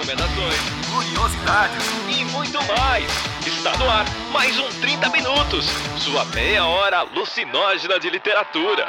recomendações, curiosidades e muito mais. Está no ar mais um 30 Minutos, sua meia hora alucinógena de literatura.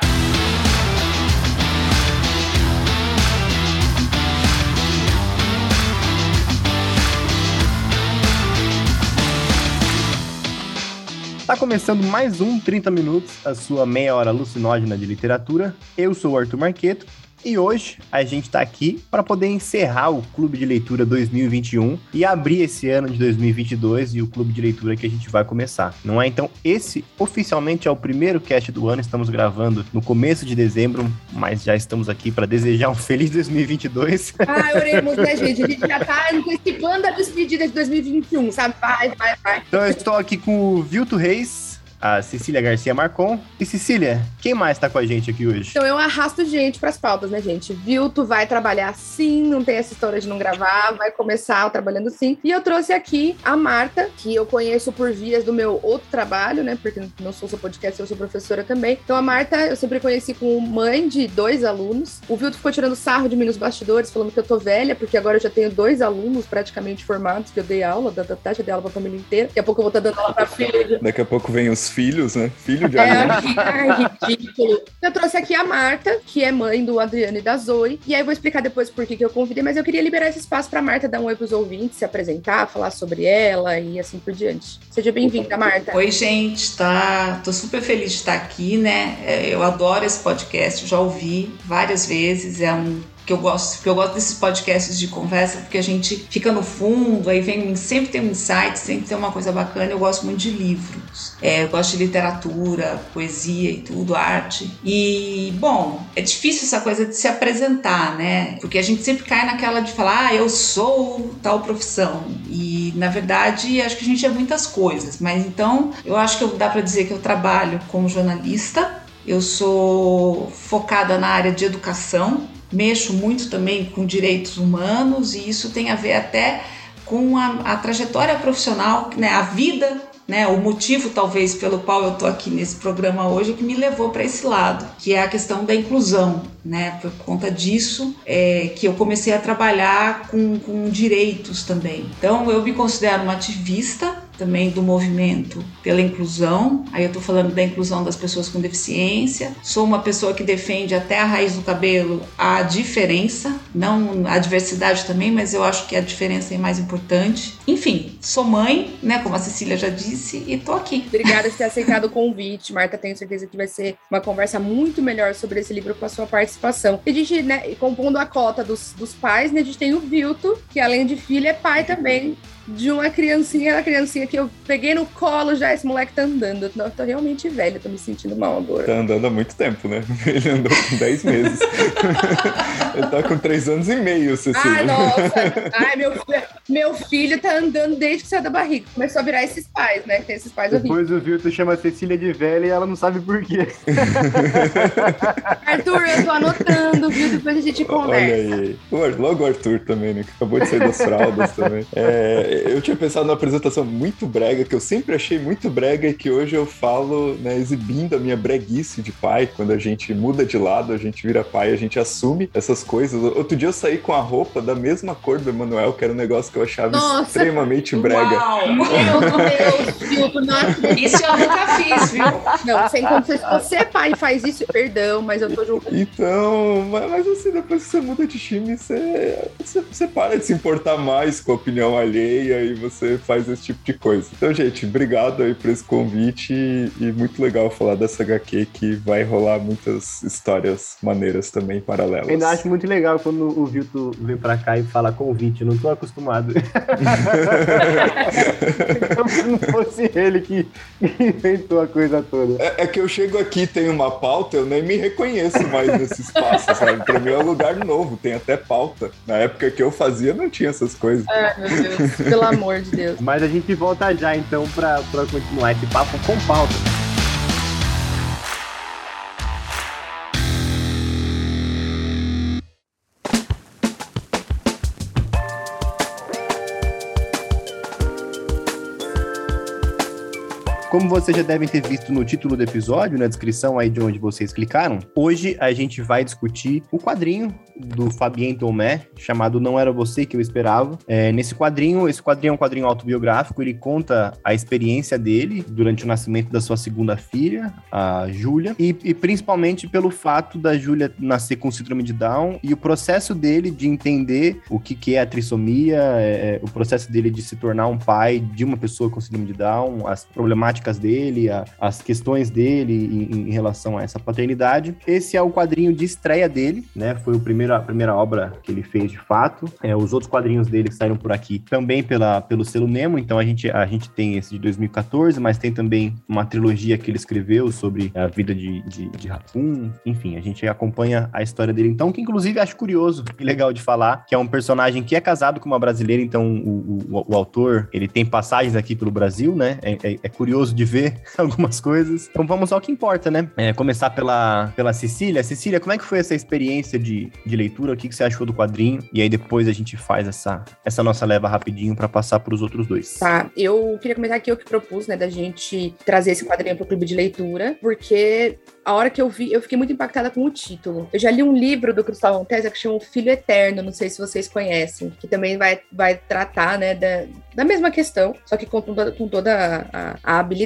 Está começando mais um 30 Minutos, a sua meia hora alucinógena de literatura. Eu sou o Arthur Marqueto e hoje a gente está aqui para poder encerrar o Clube de Leitura 2021 e abrir esse ano de 2022 e o Clube de Leitura que a gente vai começar. Não é? Então, esse oficialmente é o primeiro cast do ano. Estamos gravando no começo de dezembro, mas já estamos aqui para desejar um feliz 2022. Ah, oremos, né, gente? A gente já está antecipando a despedida de 2021, sabe? Vai, vai, vai. Então, eu estou aqui com o Vilto Reis a Cecília Garcia Marcon. E Cecília, quem mais tá com a gente aqui hoje? Então eu arrasto gente pras pautas, né, gente? Viu, tu vai trabalhar sim, não tem essa história de não gravar, vai começar trabalhando sim. E eu trouxe aqui a Marta, que eu conheço por vias do meu outro trabalho, né? Porque não sou só podcast, eu sou professora também. Então a Marta eu sempre conheci como mãe de dois alunos. O Vilto ficou tirando sarro de mim nos bastidores, falando que eu tô velha, porque agora eu já tenho dois alunos praticamente formados, que eu dei aula, da, da, da, dei aula pra família inteira. Daqui a pouco eu vou estar tá dando aula pra filha. Daqui a pouco vem os filhos, né? Filho de é, é ridículo. Eu trouxe aqui a Marta, que é mãe do Adriano e da Zoe. E aí eu vou explicar depois por que, que eu convidei, mas eu queria liberar esse espaço para Marta dar um oi pros ouvintes, se apresentar, falar sobre ela e assim por diante. Seja bem-vinda, Marta. Oi, gente, tá? Tô super feliz de estar aqui, né? É, eu adoro esse podcast, já ouvi várias vezes, é um que eu gosto, eu gosto desses podcasts de conversa, porque a gente fica no fundo, aí vem sempre tem um insight, sempre tem uma coisa bacana. Eu gosto muito de livros, é, eu gosto de literatura, poesia e tudo, arte. E bom, é difícil essa coisa de se apresentar, né? Porque a gente sempre cai naquela de falar, ah, eu sou tal profissão. E na verdade, acho que a gente é muitas coisas. Mas então, eu acho que dá para dizer que eu trabalho como jornalista. Eu sou focada na área de educação, mexo muito também com direitos humanos e isso tem a ver até com a, a trajetória profissional, né, a vida né, o motivo talvez pelo qual eu estou aqui nesse programa hoje que me levou para esse lado, que é a questão da inclusão, né, por conta disso é, que eu comecei a trabalhar com, com direitos também. Então eu me considero uma ativista também do movimento pela inclusão. Aí eu estou falando da inclusão das pessoas com deficiência. Sou uma pessoa que defende até a raiz do cabelo a diferença, não a diversidade também, mas eu acho que a diferença é mais importante. Enfim, sou mãe, né, como a Cecília já disse, e tô aqui. Obrigada por ter aceitado o convite, Marta. Tenho certeza que vai ser uma conversa muito melhor sobre esse livro com a sua participação. E a gente, né, compondo a cota dos, dos pais, né, a gente tem o Vilto, que além de filho é pai também de uma criancinha, a criancinha que eu peguei no colo já, esse moleque tá andando. Eu tô realmente velho, tô me sentindo mal agora. Tá andando há muito tempo, né? Ele andou com 10 meses. Ele tá com 3 anos e meio, Cecília. Ai, nossa. Ai, meu, meu filho tá andando desde que saiu da barriga. Começou a virar esses pais, né? Tem esses pais Depois horríveis. o Vilto chama a Cecília de velha e ela não sabe por quê. Arthur, eu tô anotando, viu? Depois a gente conversa. Olha aí. Logo o Arthur também, né? Que acabou de sair das fraldas também. É, eu tinha pensado numa apresentação muito brega, que eu sempre achei muito brega e que hoje eu falo, né, exibindo a minha breguice de pai. Quando a gente muda de lado, a gente vira pai, a gente assume essas coisas. Outro dia eu saí com a roupa da mesma cor do Emanuel, que era um negócio que eu achava Nossa, extremamente brega. Uau. Meu Deus, não Isso eu nunca fiz, viu? Não, sem se você é pai e faz isso, perdão, mas eu tô julgando. Então, mas, mas assim, depois que você muda de time, você, você, você para de se importar mais com a opinião alheia e aí você faz esse tipo de coisa. Então, gente, obrigado aí por esse convite e, e muito legal falar dessa HQ que vai rolar muitas histórias maneiras também paralelas. Eu ainda acho muito legal quando o Vilto vem pra cá e fala convite, não tô acostumado. Como se não fosse ele que inventou a coisa toda. É, é, que eu chego aqui, tem uma pauta, eu nem me reconheço mais nesse espaço, sabe? Pra mim é um lugar novo, tem até pauta. Na época que eu fazia, não tinha essas coisas. É, meu Deus. Pelo amor de Deus. Mas a gente volta já então para continuar esse papo com pauta. Como vocês já devem ter visto no título do episódio, na descrição aí de onde vocês clicaram, hoje a gente vai discutir o quadrinho do Fabien Tomé, chamado Não Era Você Que Eu Esperava. É, nesse quadrinho, esse quadrinho é um quadrinho autobiográfico, ele conta a experiência dele durante o nascimento da sua segunda filha, a Júlia, e, e principalmente pelo fato da Júlia nascer com síndrome de Down e o processo dele de entender o que, que é a trissomia, é, o processo dele de se tornar um pai de uma pessoa com síndrome de Down, as problemáticas dele, a, as questões dele em, em relação a essa paternidade. Esse é o quadrinho de estreia dele, né? Foi o primeiro primeira, primeira obra que ele fez de fato. É, os outros quadrinhos dele saíram por aqui também pela, pelo selo Nemo, então a gente, a gente tem esse de 2014, mas tem também uma trilogia que ele escreveu sobre a vida de, de, de Raccoon. Enfim, a gente acompanha a história dele então, que inclusive acho curioso e legal de falar, que é um personagem que é casado com uma brasileira, então o, o, o autor, ele tem passagens aqui pelo Brasil, né? É, é, é, curioso de ver algumas coisas. Então vamos ao que importa, né? É, começar pela, pela Cecília. Cecília, como é que foi essa experiência de, de leitura, o que, que você achou do quadrinho, e aí depois a gente faz essa, essa nossa leva rapidinho para passar para os outros dois. Tá, eu queria comentar aqui eu que propus, né, da gente trazer esse quadrinho para o clube de leitura, porque a hora que eu vi, eu fiquei muito impactada com o título. Eu já li um livro do Cristóvão Tesa que chama Filho Eterno, não sei se vocês conhecem, que também vai, vai tratar, né, da, da mesma questão, só que com toda, com toda a, a habilidade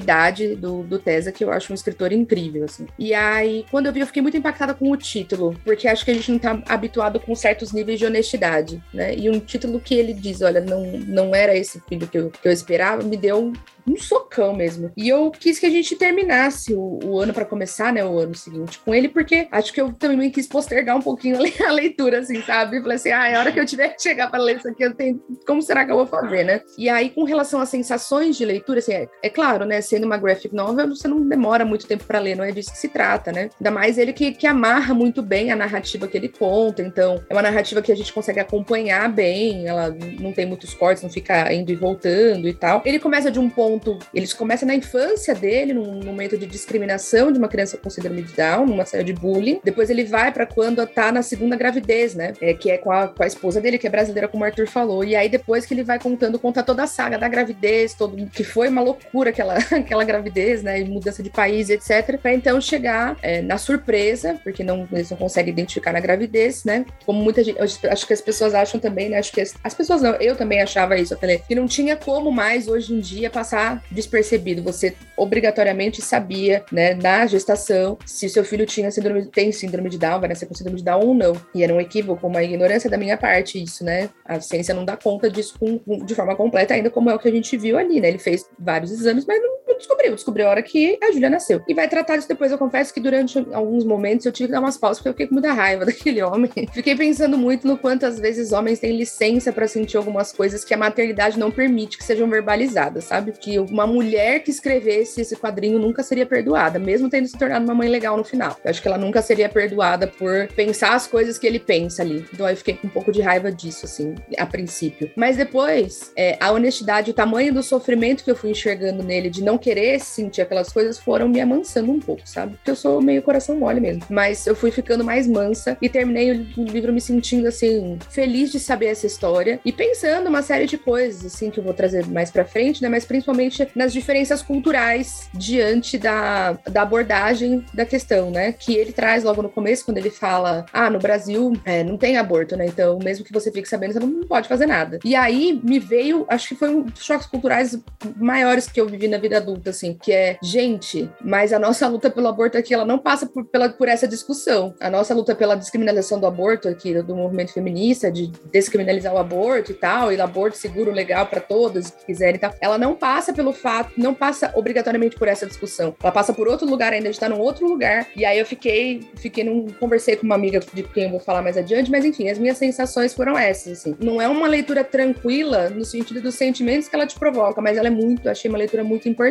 do, do Tesa, que eu acho um escritor incrível, assim. E aí, quando eu vi, eu fiquei muito impactada com o título, porque acho que a gente não tá habituado com certos níveis de honestidade, né? E um título que ele diz, olha, não, não era esse filho que eu, que eu esperava, me deu um socão mesmo. E eu quis que a gente terminasse o, o ano para começar, né, o ano seguinte com ele, porque acho que eu também quis postergar um pouquinho a leitura, assim, sabe? Falei assim, ah, é hora que eu tiver que chegar para ler isso aqui, eu tenho, como será que eu vou fazer, né? E aí, com relação às sensações de leitura, assim, é, é claro, né, sendo uma graphic novel, você não demora muito tempo para ler, não é disso que se trata, né? Ainda mais ele que, que amarra muito bem a narrativa que ele conta, então é uma narrativa que a gente consegue acompanhar bem, ela não tem muitos cortes, não fica indo e voltando e tal. Ele começa de um ponto. Eles começam na infância dele, num momento de discriminação de uma criança com síndrome de Down, numa série de bullying. Depois ele vai para quando tá na segunda gravidez, né? É, que é com a, com a esposa dele, que é brasileira, como o Arthur falou. E aí depois que ele vai contando, conta toda a saga da gravidez, todo, que foi uma loucura aquela, aquela gravidez, né? Mudança de país, etc. Pra então chegar é, na surpresa, porque não, eles não conseguem identificar na gravidez, né? Como muita gente. acho que as pessoas acham também, né? Acho que as, as pessoas não, eu também achava isso, falei, que não tinha como mais hoje em dia passar despercebido. Você obrigatoriamente sabia, né, na gestação, se seu filho tinha síndrome, tem síndrome de Down, vai nascer com síndrome de Down ou não. E era um equívoco, uma ignorância da minha parte, isso, né? A ciência não dá conta disso com, de forma completa, ainda como é o que a gente viu ali, né? Ele fez vários exames, mas não, não descobriu. Descobriu a hora que a Júlia nasceu. E vai tratar disso depois. Eu confesso que durante alguns momentos eu tive que dar umas pausas, porque eu fiquei com muita raiva daquele homem. Fiquei pensando muito no quanto às vezes homens têm licença para sentir algumas coisas que a maternidade não permite que sejam verbalizadas, sabe? Que uma mulher que escrevesse esse quadrinho nunca seria perdoada, mesmo tendo se tornado uma mãe legal no final. Eu acho que ela nunca seria perdoada por pensar as coisas que ele pensa ali. Então eu fiquei com um pouco de raiva disso, assim, a princípio. Mas depois, é, a honestidade, o tamanho do sofrimento que eu fui enxergando nele, de não querer sentir aquelas coisas, foram me amansando um pouco, sabe? Porque eu sou meio coração mole mesmo. Mas eu fui ficando mais mansa e terminei o livro me sentindo, assim, feliz de saber essa história e pensando uma série de coisas, assim, que eu vou trazer mais pra frente, né? Mas principalmente nas diferenças culturais diante da, da abordagem da questão, né? Que ele traz logo no começo, quando ele fala: ah, no Brasil é, não tem aborto, né? Então, mesmo que você fique sabendo, você não pode fazer nada. E aí me veio, acho que foi um dos choques culturais maiores que eu vivi na vida adulta, assim, que é, gente, mas a nossa luta pelo aborto aqui, ela não passa por, pela, por essa discussão. A nossa luta pela descriminalização do aborto aqui, do movimento feminista, de descriminalizar o aborto e tal, e o aborto seguro, legal para todas que quiserem e tal, ela não passa pelo fato, não passa obrigatoriamente por essa discussão. Ela passa por outro lugar ainda, a gente tá num outro lugar. E aí eu fiquei, fiquei num, conversei com uma amiga de quem eu vou falar mais adiante, mas enfim, as minhas sensações foram essas, assim. Não é uma leitura tranquila no sentido dos sentimentos que ela te provoca, mas ela é muito, achei uma leitura muito importante.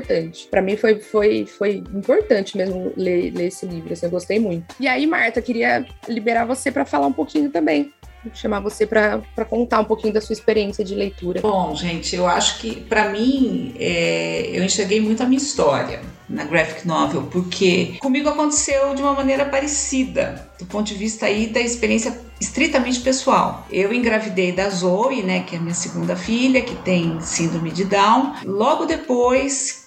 Para mim foi, foi, foi importante mesmo ler, ler esse livro, assim, eu gostei muito. E aí, Marta, queria liberar você para falar um pouquinho também chamar você para contar um pouquinho da sua experiência de leitura. Bom, gente, eu acho que para mim é, eu enxerguei muito a minha história na graphic novel, porque comigo aconteceu de uma maneira parecida, do ponto de vista aí da experiência estritamente pessoal. Eu engravidei da Zoe, né, que é a minha segunda filha, que tem síndrome de Down. Logo depois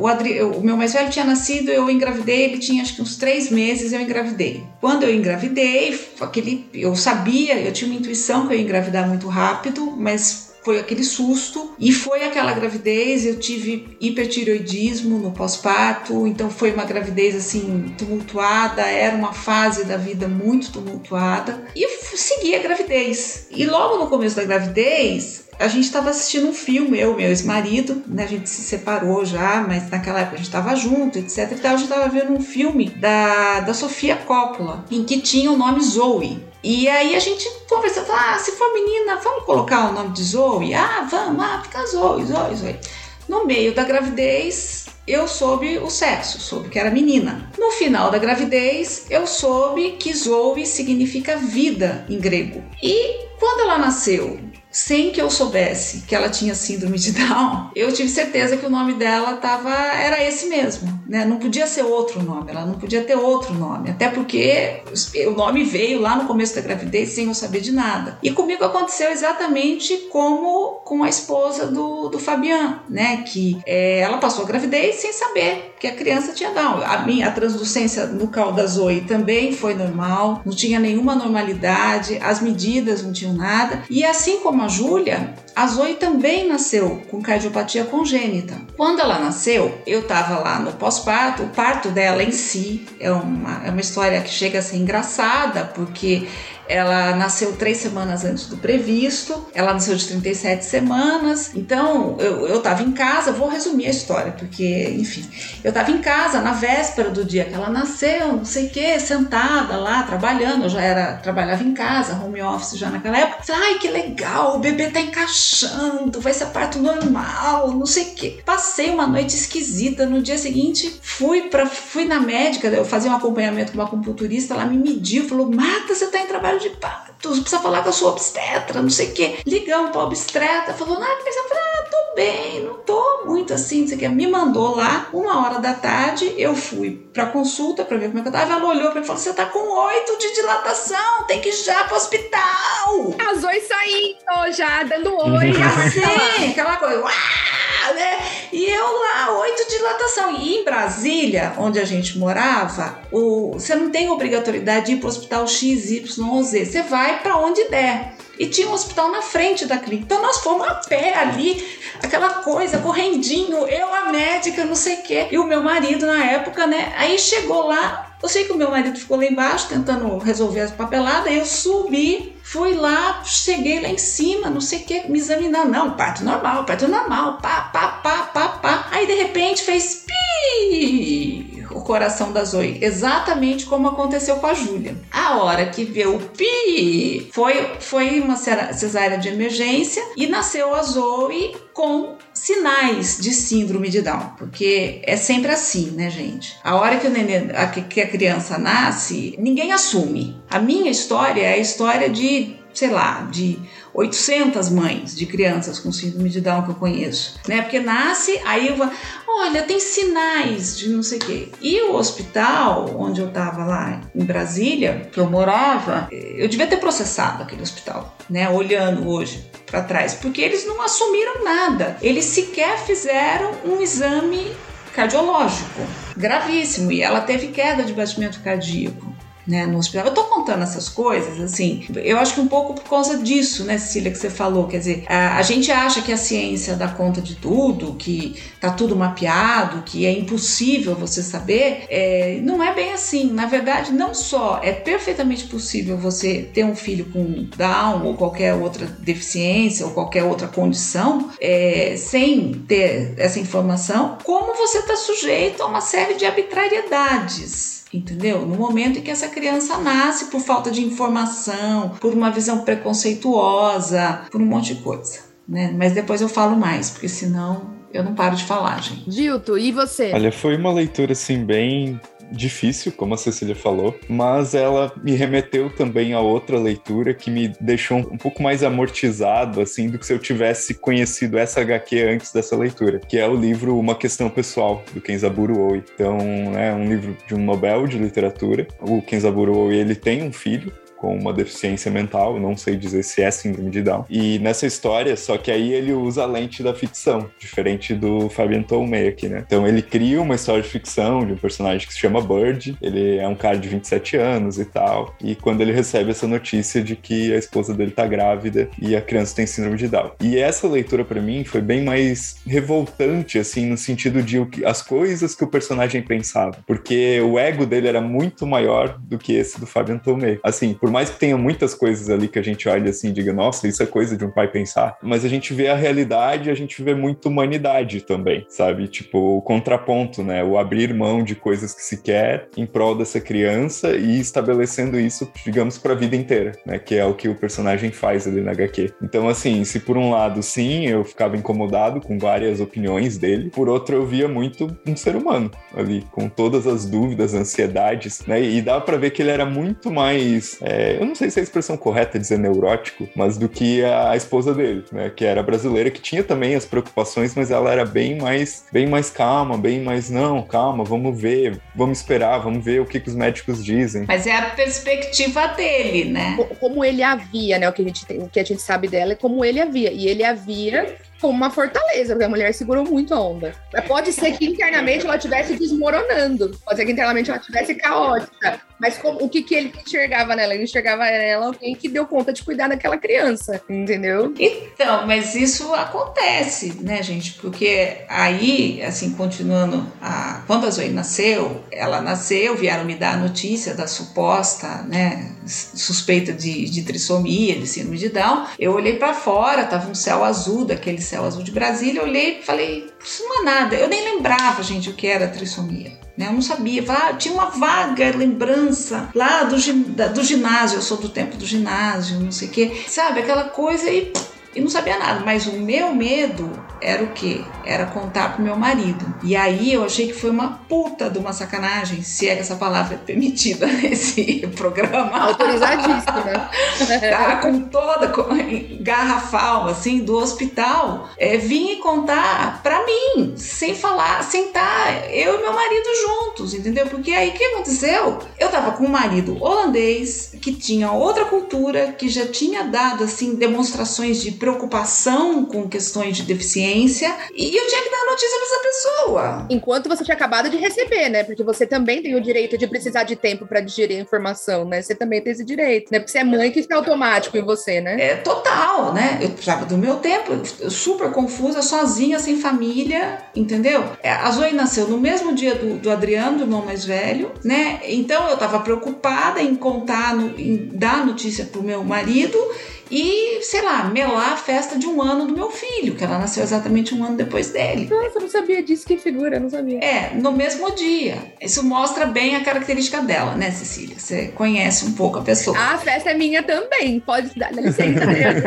o, Adri, eu, o meu mais velho tinha nascido, eu engravidei, ele tinha acho que uns três meses, eu engravidei. Quando eu engravidei, aquele, eu sabia, eu tinha uma intuição que eu ia engravidar muito rápido, mas foi aquele susto e foi aquela gravidez. Eu tive hipertiroidismo no pós-parto, então foi uma gravidez assim tumultuada, era uma fase da vida muito tumultuada e segui a gravidez. E logo no começo da gravidez, a gente estava assistindo um filme, eu e meu ex-marido, né? A gente se separou já, mas naquela época a gente estava junto, etc. E tal. A gente estava vendo um filme da, da Sofia Coppola, em que tinha o nome Zoe. E aí a gente conversando, ah, se for menina, vamos colocar o nome de Zoe? Ah, vamos, ah, fica Zoe, Zoe, Zoe. No meio da gravidez, eu soube o sexo, soube que era menina. No final da gravidez, eu soube que Zoe significa vida em grego. E quando ela nasceu, sem que eu soubesse que ela tinha síndrome de Down, eu tive certeza que o nome dela tava, era esse mesmo, né? Não podia ser outro nome, ela não podia ter outro nome, até porque o nome veio lá no começo da gravidez sem eu saber de nada. E comigo aconteceu exatamente como com a esposa do, do Fabian, né? Que é, ela passou a gravidez sem saber que a criança tinha Down. A minha a translucência nucal da Zoe também foi normal, não tinha nenhuma normalidade, as medidas não tinham nada. E assim como a Júlia, a Zoe também nasceu com cardiopatia congênita. Quando ela nasceu, eu estava lá no pós-parto. O parto dela em si é uma, é uma história que chega a ser engraçada, porque ela nasceu três semanas antes do previsto, ela nasceu de 37 semanas. Então eu, eu tava em casa, vou resumir a história, porque, enfim, eu tava em casa na véspera do dia que ela nasceu, não sei o sentada lá, trabalhando. Eu já era, trabalhava em casa, home office já naquela época. Ai, que legal, o bebê tá encaixando, vai ser parto normal, não sei o que. Passei uma noite esquisita. No dia seguinte, fui para fui na médica, eu fazia um acompanhamento com uma acupunturista, ela me mediu, falou: Marta, você tá em trabalho de parto, precisa falar com a sua obstetra, não sei o quê. Ligamos pra obstetra, falou, ah, mas eu falei, ah, tô bem, não tô muito assim, não sei o quê. Me mandou lá, uma hora da tarde, eu fui pra consulta pra ver como é que eu tava. Ela olhou pra mim e falou, você tá com oito de dilatação, tem que ir já pro hospital. As oi saindo já, dando oi. assim, aquela coisa, uau, né? E eu lá, oito de dilatação. E em Brasília, onde a gente morava, o, você não tem obrigatoriedade de ir pro hospital XYZ você vai para onde der. E tinha um hospital na frente da clínica. Então nós fomos a pé ali, aquela coisa, correndinho, eu, a médica, não sei o quê. E o meu marido na época, né? Aí chegou lá, eu sei que o meu marido ficou lá embaixo tentando resolver as papeladas, eu subi, fui lá, cheguei lá em cima, não sei o que, me examinar. Não, parto normal, parto normal, pá, pá, pá, pá, pá. Aí de repente fez pi o coração da Zoe, exatamente como aconteceu com a Júlia. A hora que viu o pi, foi, foi uma cesárea de emergência e nasceu a Zoe com sinais de síndrome de Down, porque é sempre assim, né, gente? A hora que o neném, a, que a criança nasce, ninguém assume. A minha história é a história de, sei lá, de 800 mães de crianças com síndrome de Down que eu conheço, né? Porque nasce, aí eu vou, olha, tem sinais de não sei o quê. E o hospital onde eu tava lá em Brasília, que eu morava, eu devia ter processado aquele hospital, né? Olhando hoje para trás, porque eles não assumiram nada. Eles sequer fizeram um exame cardiológico gravíssimo e ela teve queda de batimento cardíaco né, no hospital. Eu tô contando essas coisas, assim, eu acho que um pouco por causa disso, né, Cecília, que você falou, quer dizer, a, a, gente acha que a ciência dá conta de tudo, que tá tudo mapeado, que é impossível você saber, é, não é bem assim. Na verdade, não só é perfeitamente possível você ter um filho com Down ou qualquer outra deficiência ou qualquer outra condição é, sem ter essa informação, como você está sujeito a uma série de arbitrariedades entendeu? No momento em que essa criança nasce por falta de informação, por uma visão preconceituosa, por um monte de coisa, né? Mas depois eu falo mais, porque senão eu não paro de falar, gente. Gilto, e você? Olha, foi uma leitura assim bem difícil, como a Cecília falou, mas ela me remeteu também a outra leitura que me deixou um pouco mais amortizado, assim, do que se eu tivesse conhecido essa HQ antes dessa leitura, que é o livro Uma Questão Pessoal, do Kenzaburo Oi. Então, é um livro de um Nobel de literatura. O Kenzaburo Oi, ele tem um filho, com uma deficiência mental, não sei dizer se é síndrome de Down. E nessa história, só que aí ele usa a lente da ficção, diferente do Fabian Tolmei aqui, né? Então ele cria uma história de ficção de um personagem que se chama Bird, ele é um cara de 27 anos e tal, e quando ele recebe essa notícia de que a esposa dele tá grávida e a criança tem síndrome de Down. E essa leitura para mim foi bem mais revoltante, assim, no sentido de o que, as coisas que o personagem pensava, porque o ego dele era muito maior do que esse do Fabian Tomei. Assim, por mais que tenha muitas coisas ali que a gente olha assim e diga, nossa, isso é coisa de um pai pensar, mas a gente vê a realidade, a gente vê muito humanidade também, sabe? Tipo, o contraponto, né? O abrir mão de coisas que se quer em prol dessa criança e estabelecendo isso, digamos, para a vida inteira, né? Que é o que o personagem faz ali na HQ. Então, assim, se por um lado, sim, eu ficava incomodado com várias opiniões dele, por outro, eu via muito um ser humano ali, com todas as dúvidas, ansiedades, né? E dá para ver que ele era muito mais, é, eu não sei se é a expressão correta dizer neurótico, mas do que a esposa dele, né? Que era brasileira, que tinha também as preocupações, mas ela era bem mais, bem mais calma, bem mais, não, calma, vamos ver, vamos esperar, vamos ver o que, que os médicos dizem. Mas é a perspectiva dele, né? Como ele havia, né? O que a gente, tem, o que a gente sabe dela é como ele havia. E ele havia como uma fortaleza, porque a mulher segurou muito a onda. Pode ser que internamente ela estivesse desmoronando, pode ser que internamente ela estivesse caótica, mas como, o que, que ele enxergava nela? Ele enxergava nela alguém que deu conta de cuidar daquela criança, entendeu? Então, mas isso acontece, né, gente? Porque aí, assim, continuando, a... quando a Zoe nasceu, ela nasceu, vieram me dar a notícia da suposta, né, suspeita de, de trissomia, de síndrome de Down. Eu olhei para fora, tava um céu azul, daquele céu azul de Brasília, eu olhei e falei, isso não é nada. Eu nem lembrava, gente, o que era trissomia. Né? Eu não sabia, tinha uma vaga lembrança lá do, do ginásio, eu sou do tempo do ginásio, não sei o quê, sabe? Aquela coisa e e não sabia nada, mas o meu medo era o quê? Era contar pro meu marido. E aí eu achei que foi uma puta de uma sacanagem, se é que essa palavra é permitida nesse programa. Autorizadíssima. tá, com toda com, garrafal, assim, do hospital, é, vim contar pra mim, sem falar, sem estar eu e meu marido juntos, entendeu? Porque aí o que aconteceu? Eu tava com um marido holandês, que tinha outra cultura, que já tinha dado, assim, demonstrações de preocupação com questões de deficiência e eu tinha que dar notícia para essa pessoa. Enquanto você tinha acabado de receber, né? Porque você também tem o direito de precisar de tempo para digerir a informação, né? Você também tem esse direito, né? Porque você é mãe que fica automático em você, né? É total, né? Eu precisava do meu tempo, super confusa, sozinha, sem família, entendeu? É, a Zoe nasceu no mesmo dia do, do Adriano, do irmão mais velho, né? Então eu tava preocupada em contar, no, em dar notícia pro meu marido e, sei lá, melar a festa de um ano do meu filho, que ela nasceu exatamente um ano depois dele. Nossa, eu não sabia disso, que figura, não sabia. É, no mesmo dia. Isso mostra bem a característica dela, né, Cecília? Você conhece um pouco a pessoa. a festa é minha também, pode dar licença, Adriano.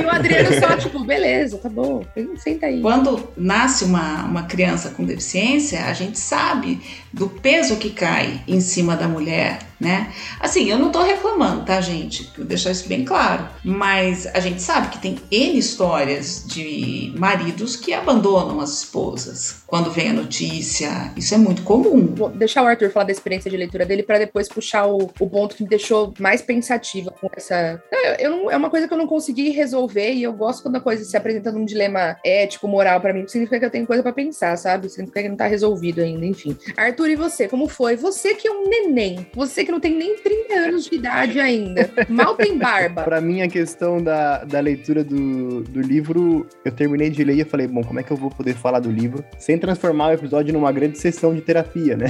e o Adriano só, tipo, beleza, tá bom, senta aí. Quando nasce uma, uma criança com deficiência, a gente sabe do peso que cai em cima da mulher né? Assim, eu não tô reclamando, tá, gente? Vou deixar isso bem claro. Mas a gente sabe que tem N histórias de maridos que abandonam as esposas quando vem a notícia. Isso é muito comum. Vou deixar o Arthur falar da experiência de leitura dele para depois puxar o, o ponto que me deixou mais pensativa com essa. Eu, eu não, é uma coisa que eu não consegui resolver e eu gosto quando a coisa se apresenta num dilema ético, moral para mim, significa que eu tenho coisa para pensar, sabe? Significa que não tá resolvido ainda, enfim. Arthur, e você? Como foi? Você que é um neném, você que não tem nem 30 anos de idade ainda. Mal tem barba. Para mim, a questão da, da leitura do, do livro, eu terminei de ler e falei, bom, como é que eu vou poder falar do livro sem transformar o episódio numa grande sessão de terapia, né?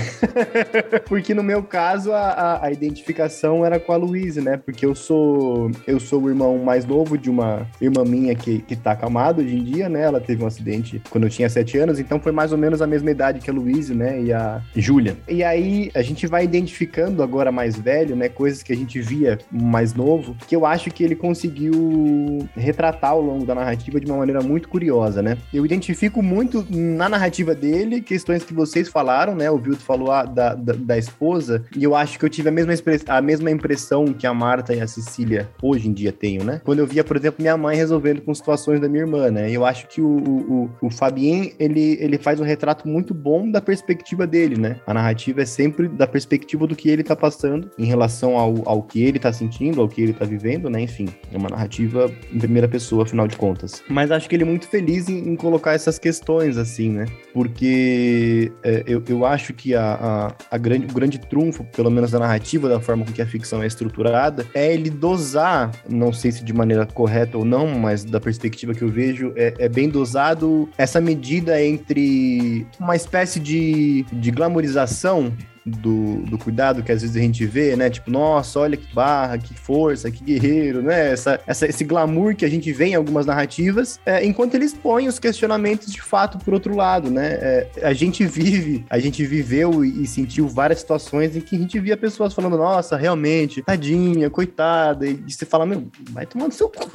Porque no meu caso, a, a, a, identificação era com a Luísa, né? Porque eu sou eu sou o irmão mais novo de uma irmã minha que, que tá acamada hoje em dia, né? Ela teve um acidente quando eu tinha sete anos, então foi mais ou menos a mesma idade que a Luísa, né? E a Júlia. E aí a gente vai identificando agora mais velho, né? Coisas que a gente via mais novo, que eu acho que ele conseguiu retratar ao longo da narrativa de uma maneira muito curiosa, né? Eu identifico muito na narrativa dele questões que vocês falaram, né? O Vilto falou a, da, da, da, esposa, e eu acho que eu tive a mesma, a mesma impressão que a Marta e a Cecília hoje em dia tenho, né? Quando eu via, por exemplo, minha mãe resolvendo com situações da minha irmã, né? Eu acho que o, o, o Fabien, ele, ele faz um retrato muito bom da perspectiva dele, né? A narrativa é sempre da perspectiva do que ele tá passando em relação ao, ao que ele tá sentindo, ao que ele tá vivendo, né? Enfim, é uma narrativa em primeira pessoa, afinal de contas. Mas acho que ele é muito feliz em, em colocar essas questões, assim, né? Porque é, eu, eu acho que a, a, a, grande, o grande trunfo, pelo menos da narrativa, da forma com que a ficção é estruturada, é ele dosar, não sei se de maneira correta ou não, mas da perspectiva que eu vejo, é, é bem dosado essa medida entre uma espécie de, de glamorização do, do cuidado que às vezes a gente vê, né? Tipo, nossa, olha que barra, que força, que guerreiro, né? Essa, essa, esse glamour que a gente vê em algumas narrativas, é, enquanto eles põem os questionamentos de fato por outro lado, né? É, a gente vive, a gente viveu e sentiu várias situações em que a gente via pessoas falando, nossa, realmente, tadinha, coitada, e você fala, meu, vai tomar no seu cu,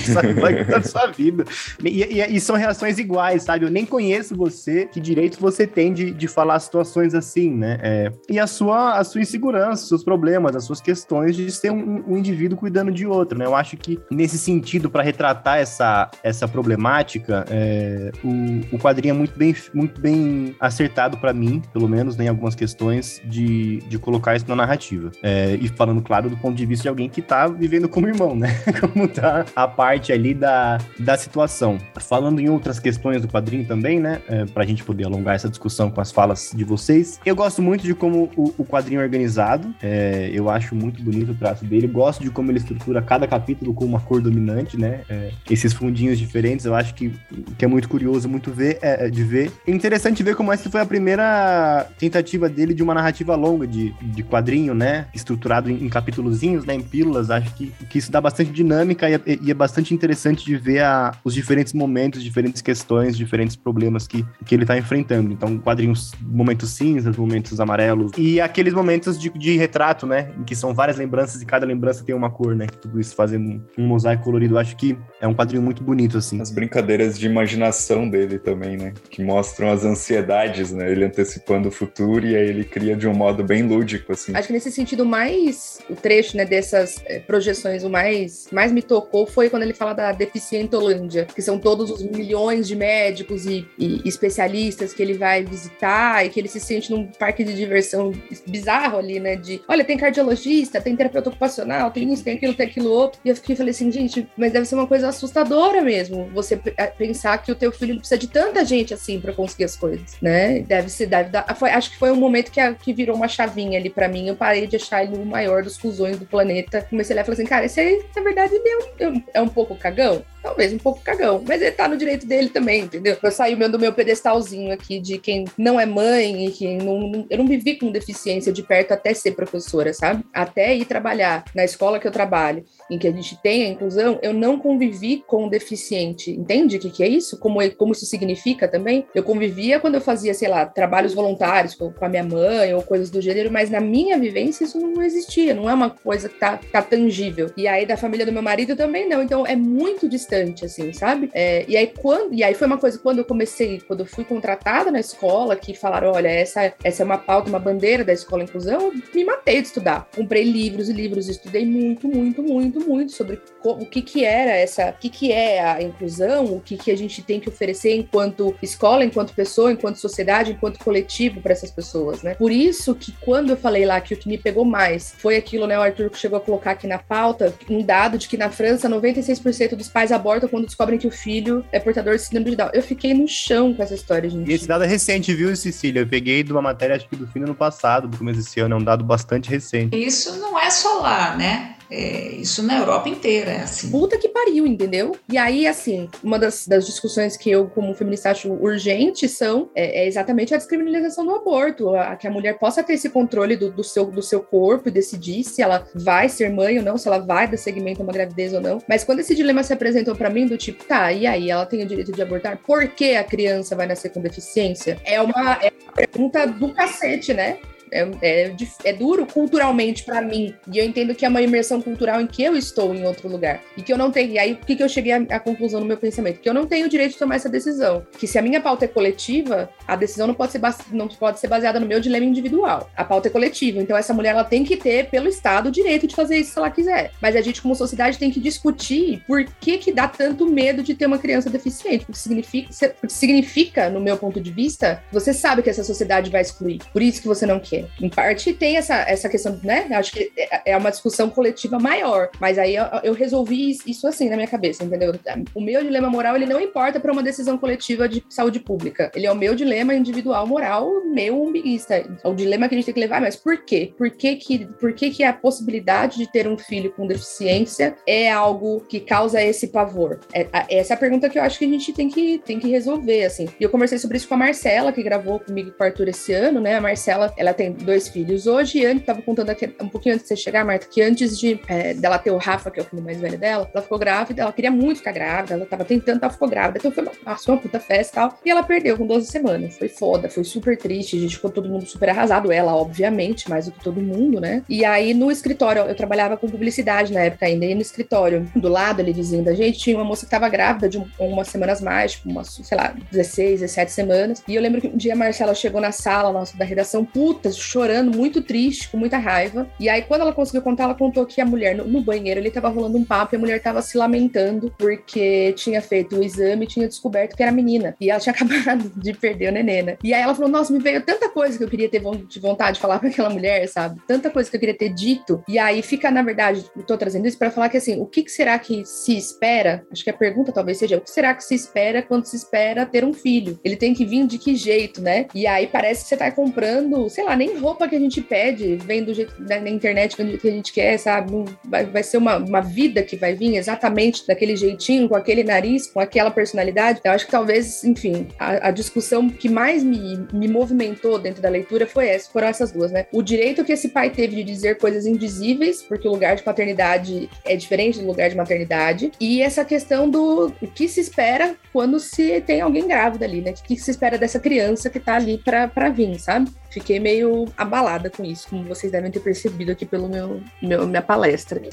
sabe? Vai cuidar da sua vida. E, e, e, são reações iguais, sabe? Eu nem conheço você, que direito você tem de, de falar situações assim, né? É, é, e a sua, a sua insegurança, seus problemas, as suas questões de ser um, um indivíduo cuidando de outro, né? Eu acho que nesse sentido, para retratar essa, essa problemática, é, o, o quadrinho é muito bem, muito bem acertado para mim, pelo menos, né, em algumas questões, de, de colocar isso na narrativa. É, e falando, claro, do ponto de vista de alguém que tá vivendo como irmão, né? como tá a parte ali da, da situação. Falando em outras questões do quadrinho também, né? É, pra gente poder alongar essa discussão com as falas de vocês. Eu gosto muito de como o, o quadrinho é organizado. É, eu acho muito bonito o traço dele. Gosto de como ele estrutura cada capítulo com uma cor dominante, né? É, esses fundinhos diferentes, eu acho que, que é muito curioso, muito ver, é, é de ver. É interessante ver como essa foi a primeira tentativa dele de uma narrativa longa de, de quadrinho, né? Estruturado em, em capítulozinhos, né? Em pílulas. Acho que, que isso dá bastante dinâmica e é, e é bastante interessante de ver a, os diferentes momentos, diferentes questões, diferentes problemas que, que ele tá enfrentando. Então, quadrinhos, momentos cinzas, momentos amarelos amarelos. E aqueles momentos de, de retrato, né? Em que são várias lembranças e cada lembrança tem uma cor, né? Tudo isso fazendo um mosaico colorido. Eu acho que é um quadrinho muito bonito, assim. As brincadeiras de imaginação dele também, né? Que mostram as ansiedades, né? Ele antecipando o futuro e aí ele cria de um modo bem lúdico, assim. Acho que nesse sentido, mais o trecho, né, dessas é, projeções, o mais, mais me tocou foi quando ele fala da deficientolândia, que são todos os milhões de médicos e, e especialistas que ele vai visitar e que ele se sente num parque de diversão bizarro ali, né? De, olha, tem cardiologista, tem terapeuta ocupacional, tem isso, tem aquilo, tem aquilo outro. E eu fiquei falei assim, gente, mas deve ser uma coisa assustadora mesmo. Você pensar que o teu filho precisa de tanta gente assim para conseguir as coisas, né? Deve ser, deve dar. Foi, acho que foi um momento que, a, que virou uma chavinha ali para mim. Eu parei de achar ele o maior dos fusões do planeta. Comecei a falei assim, cara, esse aí, na verdade, ele é um, é um pouco cagão talvez um pouco cagão, mas ele tá no direito dele também, entendeu? Eu saí do meu pedestalzinho aqui de quem não é mãe e quem não, não, Eu não vivi com deficiência de perto até ser professora, sabe? Até ir trabalhar na escola que eu trabalho, em que a gente tem a inclusão, eu não convivi com deficiente, entende o que, que é isso? Como, como isso significa também? Eu convivia quando eu fazia, sei lá, trabalhos voluntários com, com a minha mãe ou coisas do gênero, mas na minha vivência isso não existia, não é uma coisa que tá, tá tangível. E aí da família do meu marido também não, então é muito distante distante, assim, sabe? É, e aí quando e aí foi uma coisa quando eu comecei, quando eu fui contratada na escola, que falaram, olha, essa, essa é uma pauta, uma bandeira da escola inclusão, eu me matei de estudar. Comprei livros e livros, estudei muito, muito, muito, muito sobre o que que era essa, o que que é a inclusão, o que que a gente tem que oferecer enquanto escola, enquanto pessoa, enquanto sociedade, enquanto coletivo para essas pessoas, né? Por isso que quando eu falei lá que o que me pegou mais foi aquilo, né, o Arthur chegou a colocar aqui na pauta, um dado de que na França 96% dos pais abortam quando descobrem que o filho é portador de síndrome de Down. Eu fiquei no chão com essa história, gente. E esse dado é recente, viu, Cecília? Eu peguei de uma matéria, acho que do fim do ano passado, do começo desse ano, é um dado bastante recente. Isso não é só lá, né? É, isso na Europa inteira é assim. Puta que pariu, entendeu? E aí, assim, uma das, das discussões que eu, como feminista, acho urgente são é, é exatamente a descriminalização do aborto, a, a, que a mulher possa ter esse controle do, do, seu, do seu corpo e decidir se ela vai ser mãe ou não, se ela vai dar segmento a uma gravidez ou não. Mas quando esse dilema se apresentou para mim, do tipo, tá, e aí, ela tem o direito de abortar, por que a criança vai nascer com deficiência? É uma, é uma pergunta do cacete, né? É, é, é duro culturalmente para mim. E eu entendo que é uma imersão cultural em que eu estou em outro lugar. E que eu não tenho. E aí, o que, que eu cheguei à, conclusão no meu pensamento? Que eu não tenho o direito de tomar essa decisão. Que se a minha pauta é coletiva, a decisão não pode ser, não pode ser baseada no meu dilema individual. A pauta é coletiva. Então, essa mulher ela tem que ter, pelo Estado, o direito de fazer isso se ela quiser. Mas a gente, como sociedade, tem que discutir por que, que dá tanto medo de ter uma criança deficiente. Porque significa, porque significa, no meu ponto de vista, você sabe que essa sociedade vai excluir. Por isso que você não quer. Em parte, tem essa, essa questão, né? Acho que é, é uma discussão coletiva maior. Mas aí eu, eu resolvi isso assim na minha cabeça, entendeu? O meu dilema moral, ele não importa para uma decisão coletiva de saúde pública. Ele é o meu dilema individual moral, meu umbiguista. É o dilema que a gente tem que levar, mas por quê? Por que que, por que, que a possibilidade de ter um filho com deficiência é algo que causa esse pavor? É, essa é a pergunta que eu acho que a gente tem que, tem que resolver, assim. E eu conversei sobre isso com a Marcela, que gravou comigo com o Arthur esse ano, né? A Marcela, ela tem dois filhos hoje, e antes, tava contando aqui, um pouquinho antes de você chegar, Marta, que antes de é, dela ter o Rafa, que é o filho mais velho dela, ela ficou grávida, ela queria muito ficar grávida, ela tava tentando, ela ficou grávida, então foi uma, uma puta festa e tal, e ela perdeu com 12 semanas. Foi foda, foi super triste, a gente ficou todo mundo super arrasado, ela, obviamente, mais do que todo mundo, né? E aí no escritório, eu trabalhava com publicidade na época ainda, e no escritório do lado ali, vizinho da gente, tinha uma moça que tava grávida de um, umas semanas mais, tipo, umas, sei lá, 16, 17 semanas, e eu lembro que um dia a Marcela chegou na sala nossa da redação, puta, chorando, muito triste, com muita raiva, e aí quando ela conseguiu contar, ela contou que a mulher, no, banheiro, ele tava rolando um papo e a mulher tava se lamentando porque tinha feito o exame e tinha descoberto que era menina. E ela tinha acabado de perder o neném, né? E aí ela falou: Nossa, me veio tanta coisa que eu queria ter de vontade de falar pra aquela mulher, sabe? Tanta coisa que eu queria ter dito. E aí fica, na verdade, eu tô trazendo isso para falar que assim, o que, que será que se espera? Acho que a pergunta talvez seja: o que será que se espera quando se espera ter um filho? Ele tem que vir de que jeito, né? E aí parece que você tá comprando, sei lá, nem roupa que a gente pede, vem do jeito na, na internet que a gente quer, sabe? Vai, vai ser uma, uma vida que vai vir exatamente daquele jeitinho, com aquele nariz, com aquela personalidade. Eu acho que talvez, enfim, a, a discussão que mais me, me movimentou dentro da leitura foi essa, foram essas duas, né? O direito que esse pai teve de dizer coisas indizíveis, porque o lugar de paternidade é diferente do lugar de maternidade, e essa questão do o que se espera quando se tem alguém grávida ali, né? O que se espera dessa criança que tá ali para vir, sabe? Fiquei meio abalada com isso, como vocês devem ter percebido aqui pelo meu, meu minha palestra.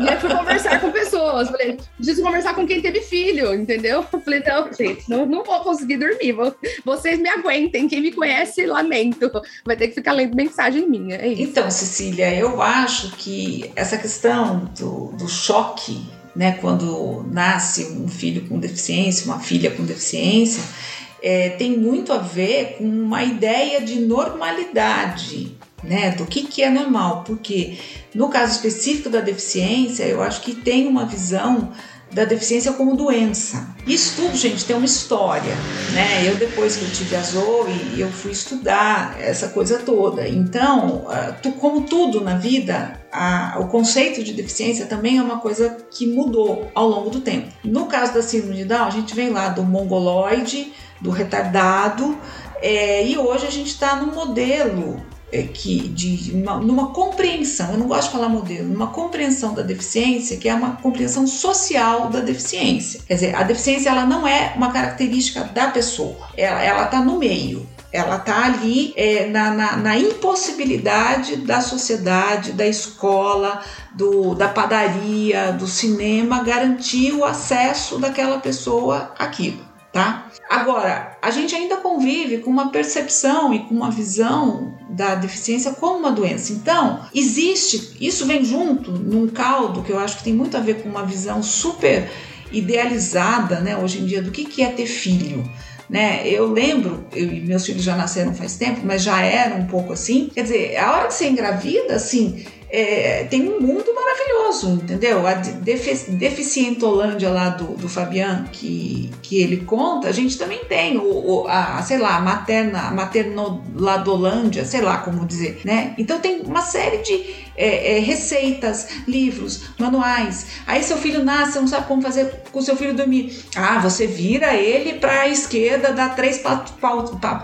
e aí fui conversar com pessoas. Falei, preciso conversar com quem teve filho, entendeu? falei, não, gente, não, não vou conseguir dormir. Vou, vocês me aguentem. Quem me conhece, lamento. Vai ter que ficar lendo mensagem minha. É então, Cecília, eu acho que essa questão do, do choque, né, quando nasce um filho com deficiência, uma filha com deficiência é, tem muito a ver com uma ideia de normalidade, né? Do que, que é normal, porque no caso específico da deficiência, eu acho que tem uma visão da deficiência como doença. Isso tudo, gente, tem uma história, né? Eu depois que eu tive a Zoe, eu fui estudar essa coisa toda. Então, ah, como tudo na vida, a, o conceito de deficiência também é uma coisa que mudou ao longo do tempo. No caso da síndrome de Down, a gente vem lá do mongoloide, do retardado, é, e hoje a gente está num modelo é, que de uma, numa compreensão, eu não gosto de falar modelo, numa compreensão da deficiência que é uma compreensão social da deficiência. Quer dizer, a deficiência ela não é uma característica da pessoa, ela está no meio. Ela está ali é, na, na, na, impossibilidade da sociedade, da escola, do, da padaria, do cinema garantir o acesso daquela pessoa àquilo tá? Agora, a gente ainda convive com uma percepção e com uma visão da deficiência como uma doença. Então, existe, isso vem junto num caldo que eu acho que tem muito a ver com uma visão super idealizada, né, hoje em dia, do que, que é ter filho. Né? Eu lembro, eu, meus filhos já nasceram faz tempo, mas já era um pouco assim. Quer dizer, a hora que você engravida, assim, é, tem um mundo maravilhoso, entendeu? A defici deficientolândia lá do, do Fabian, que, que ele conta, a gente também tem, o, o a, sei lá, a materna, a maternoladolândia, sei lá como dizer, né? Então tem uma série de é, é, receitas, livros, manuais. Aí seu filho nasce, você não sabe como fazer com seu filho dormir. Ah, você vira ele para a esquerda, dá três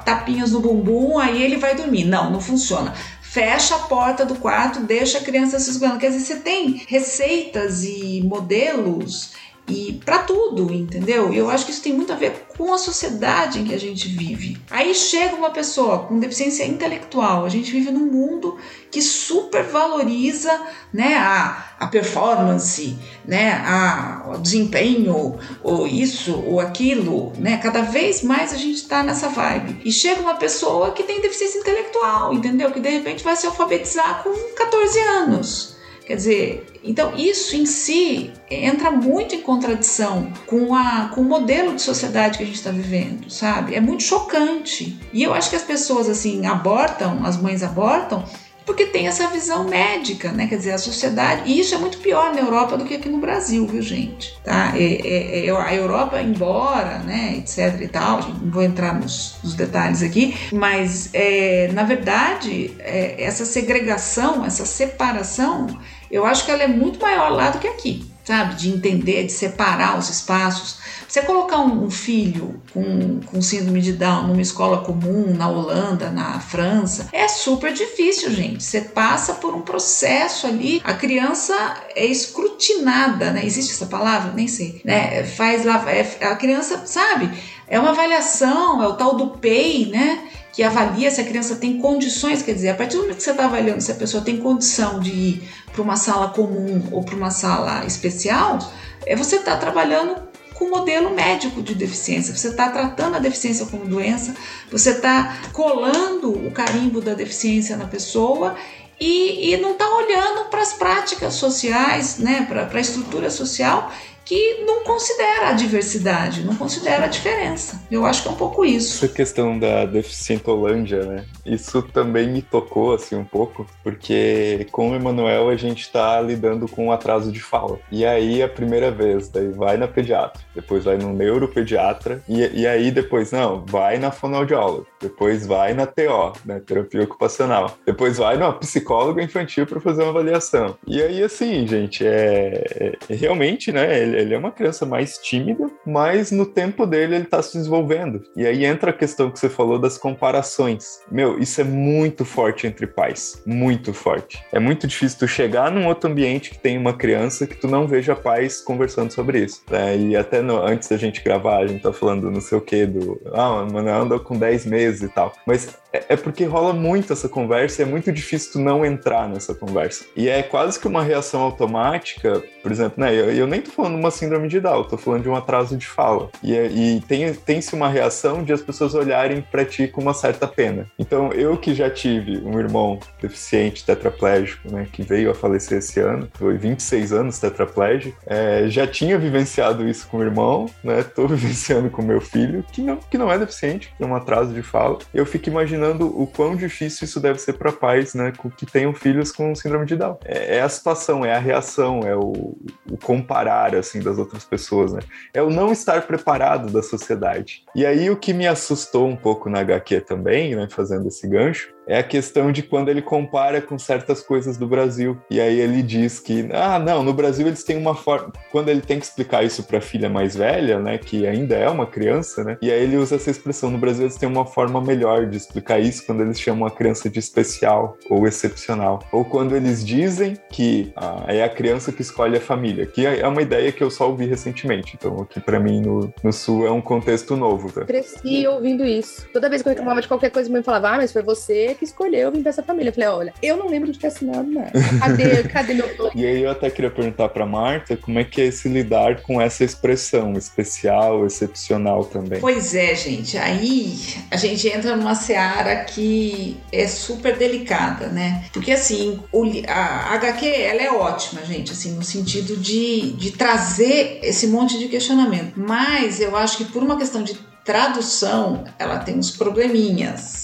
tapinhas no bumbum, aí ele vai dormir. Não, não funciona fecha a porta do quarto, deixa a criança se esgueirando. Quer dizer, você tem receitas e modelos e para tudo, entendeu? E eu acho que isso tem muito a ver com a sociedade em que a gente vive. Aí chega uma pessoa com deficiência intelectual, a gente vive num mundo que supervaloriza né, a, a performance, né, a, o desempenho, ou isso, ou aquilo, né? Cada vez mais a gente está nessa vibe. E chega uma pessoa que tem deficiência intelectual, entendeu? Que de repente vai se alfabetizar com 14 anos. Quer dizer, então isso em si entra muito em contradição com, a, com o modelo de sociedade que a gente está vivendo, sabe? É muito chocante. E eu acho que as pessoas assim abortam, as mães abortam, porque tem essa visão médica, né? Quer dizer, a sociedade. E isso é muito pior na Europa do que aqui no Brasil, viu, gente? Tá? É, é, é, a Europa, embora, né, etc e tal, não vou entrar nos, nos detalhes aqui, mas é, na verdade, é, essa segregação, essa separação, eu acho que ela é muito maior lá do que aqui sabe? De entender, de separar os espaços. Você colocar um, filho com, com síndrome de Down numa escola comum, na Holanda, na França, é super difícil, gente. Você passa por um processo ali, a criança é escrutinada, né? Existe essa palavra? Nem sei. Né? Faz lá, é, a criança, sabe? É uma avaliação, é o tal do PEI, né? que avalia se a criança tem condições, quer dizer, a partir do momento que você está avaliando se a pessoa tem condição de ir para uma sala comum ou para uma sala especial, é você está trabalhando com o modelo médico de deficiência. Você está tratando a deficiência como doença, você está colando o carimbo da deficiência na pessoa e, e não está olhando para as práticas sociais, né, para a estrutura social que não considera a diversidade, não considera a diferença. Eu acho que é um pouco isso. Essa questão da deficientolândia, né? Isso também me tocou assim um pouco, porque com o Emanuel a gente está lidando com um atraso de fala. E aí a primeira vez, daí vai na pediatra, depois vai no neuropediatra e, e aí depois não, vai na fonoaudióloga, depois vai na TO, né, terapia ocupacional, depois vai na psicóloga infantil para fazer uma avaliação. E aí assim, gente, é, é realmente, né? Ele, ele é uma criança mais tímida, mas no tempo dele ele está se desenvolvendo. E aí entra a questão que você falou das comparações. Meu, isso é muito forte entre pais, muito forte. É muito difícil tu chegar num outro ambiente que tem uma criança que tu não veja pais conversando sobre isso. Né? E até no, antes da gente gravar, a gente tá falando não sei o que do. Ah, mano, anda com 10 meses e tal. Mas é, é porque rola muito essa conversa e é muito difícil tu não entrar nessa conversa. E é quase que uma reação automática, por exemplo, né? Eu, eu nem tô falando uma síndrome de Down, tô falando de um atraso de fala. E, é, e tem, tem-se uma reação de as pessoas olharem para ti com uma certa pena. Então, eu que já tive um irmão deficiente, tetraplégico, né, que veio a falecer esse ano, foi 26 anos tetraplégico, é, já tinha vivenciado isso com o irmão, né, tô vivenciando com meu filho, que não, que não é deficiente, tem um atraso de fala. Eu fico imaginando o quão difícil isso deve ser para pais, né, que tenham filhos com síndrome de Down. É, é a situação, é a reação, é o, o comparar, assim, assim das outras pessoas, né? É o não estar preparado da sociedade. E aí o que me assustou um pouco na HQ também, né, fazendo esse gancho, é a questão de quando ele compara com certas coisas do Brasil. E aí ele diz que, ah, não, no Brasil eles têm uma forma. Quando ele tem que explicar isso para a filha mais velha, né, que ainda é uma criança, né, e aí ele usa essa expressão: no Brasil eles têm uma forma melhor de explicar isso quando eles chamam a criança de especial ou excepcional. Ou quando eles dizem que ah, é a criança que escolhe a família, que é uma ideia que eu só ouvi recentemente. Então, aqui para mim no, no Sul é um contexto novo. Tá? Cresci ouvindo isso. Toda vez que eu reclamava de qualquer coisa, minha mãe falava, ah, mas foi você que escolheu vir pra essa família. Eu falei, olha, eu não lembro de ter assinado nada. Cadê, cadê meu plano? E aí eu até queria perguntar pra Marta como é que é esse lidar com essa expressão especial, excepcional também. Pois é, gente. Aí a gente entra numa seara que é super delicada, né? Porque assim, o, a HQ ela é ótima, gente, assim, no sentido de, de trazer esse monte de questionamento. Mas eu acho que por uma questão de tradução, ela tem uns probleminhas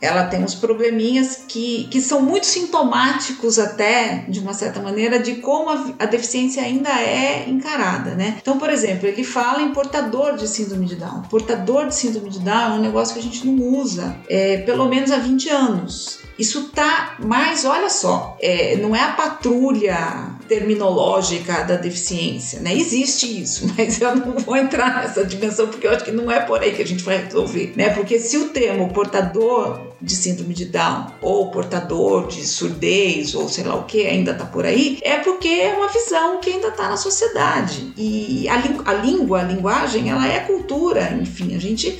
ela tem uns probleminhas que, que são muito sintomáticos até, de uma certa maneira, de como a, a, deficiência ainda é encarada, né? Então, por exemplo, ele fala em portador de síndrome de Down. Portador de síndrome de Down é um negócio que a gente não usa, é, pelo menos há 20 anos. Isso tá mais, olha só, é, não é a patrulha terminológica da deficiência, né? Existe isso, mas eu não vou entrar nessa dimensão porque eu acho que não é por aí que a gente vai resolver, né? Porque se o termo portador de síndrome de Down ou portador de surdez ou sei lá o que ainda está por aí, é porque é uma visão que ainda está na sociedade. E a, a língua, a linguagem, ela é cultura, enfim, a gente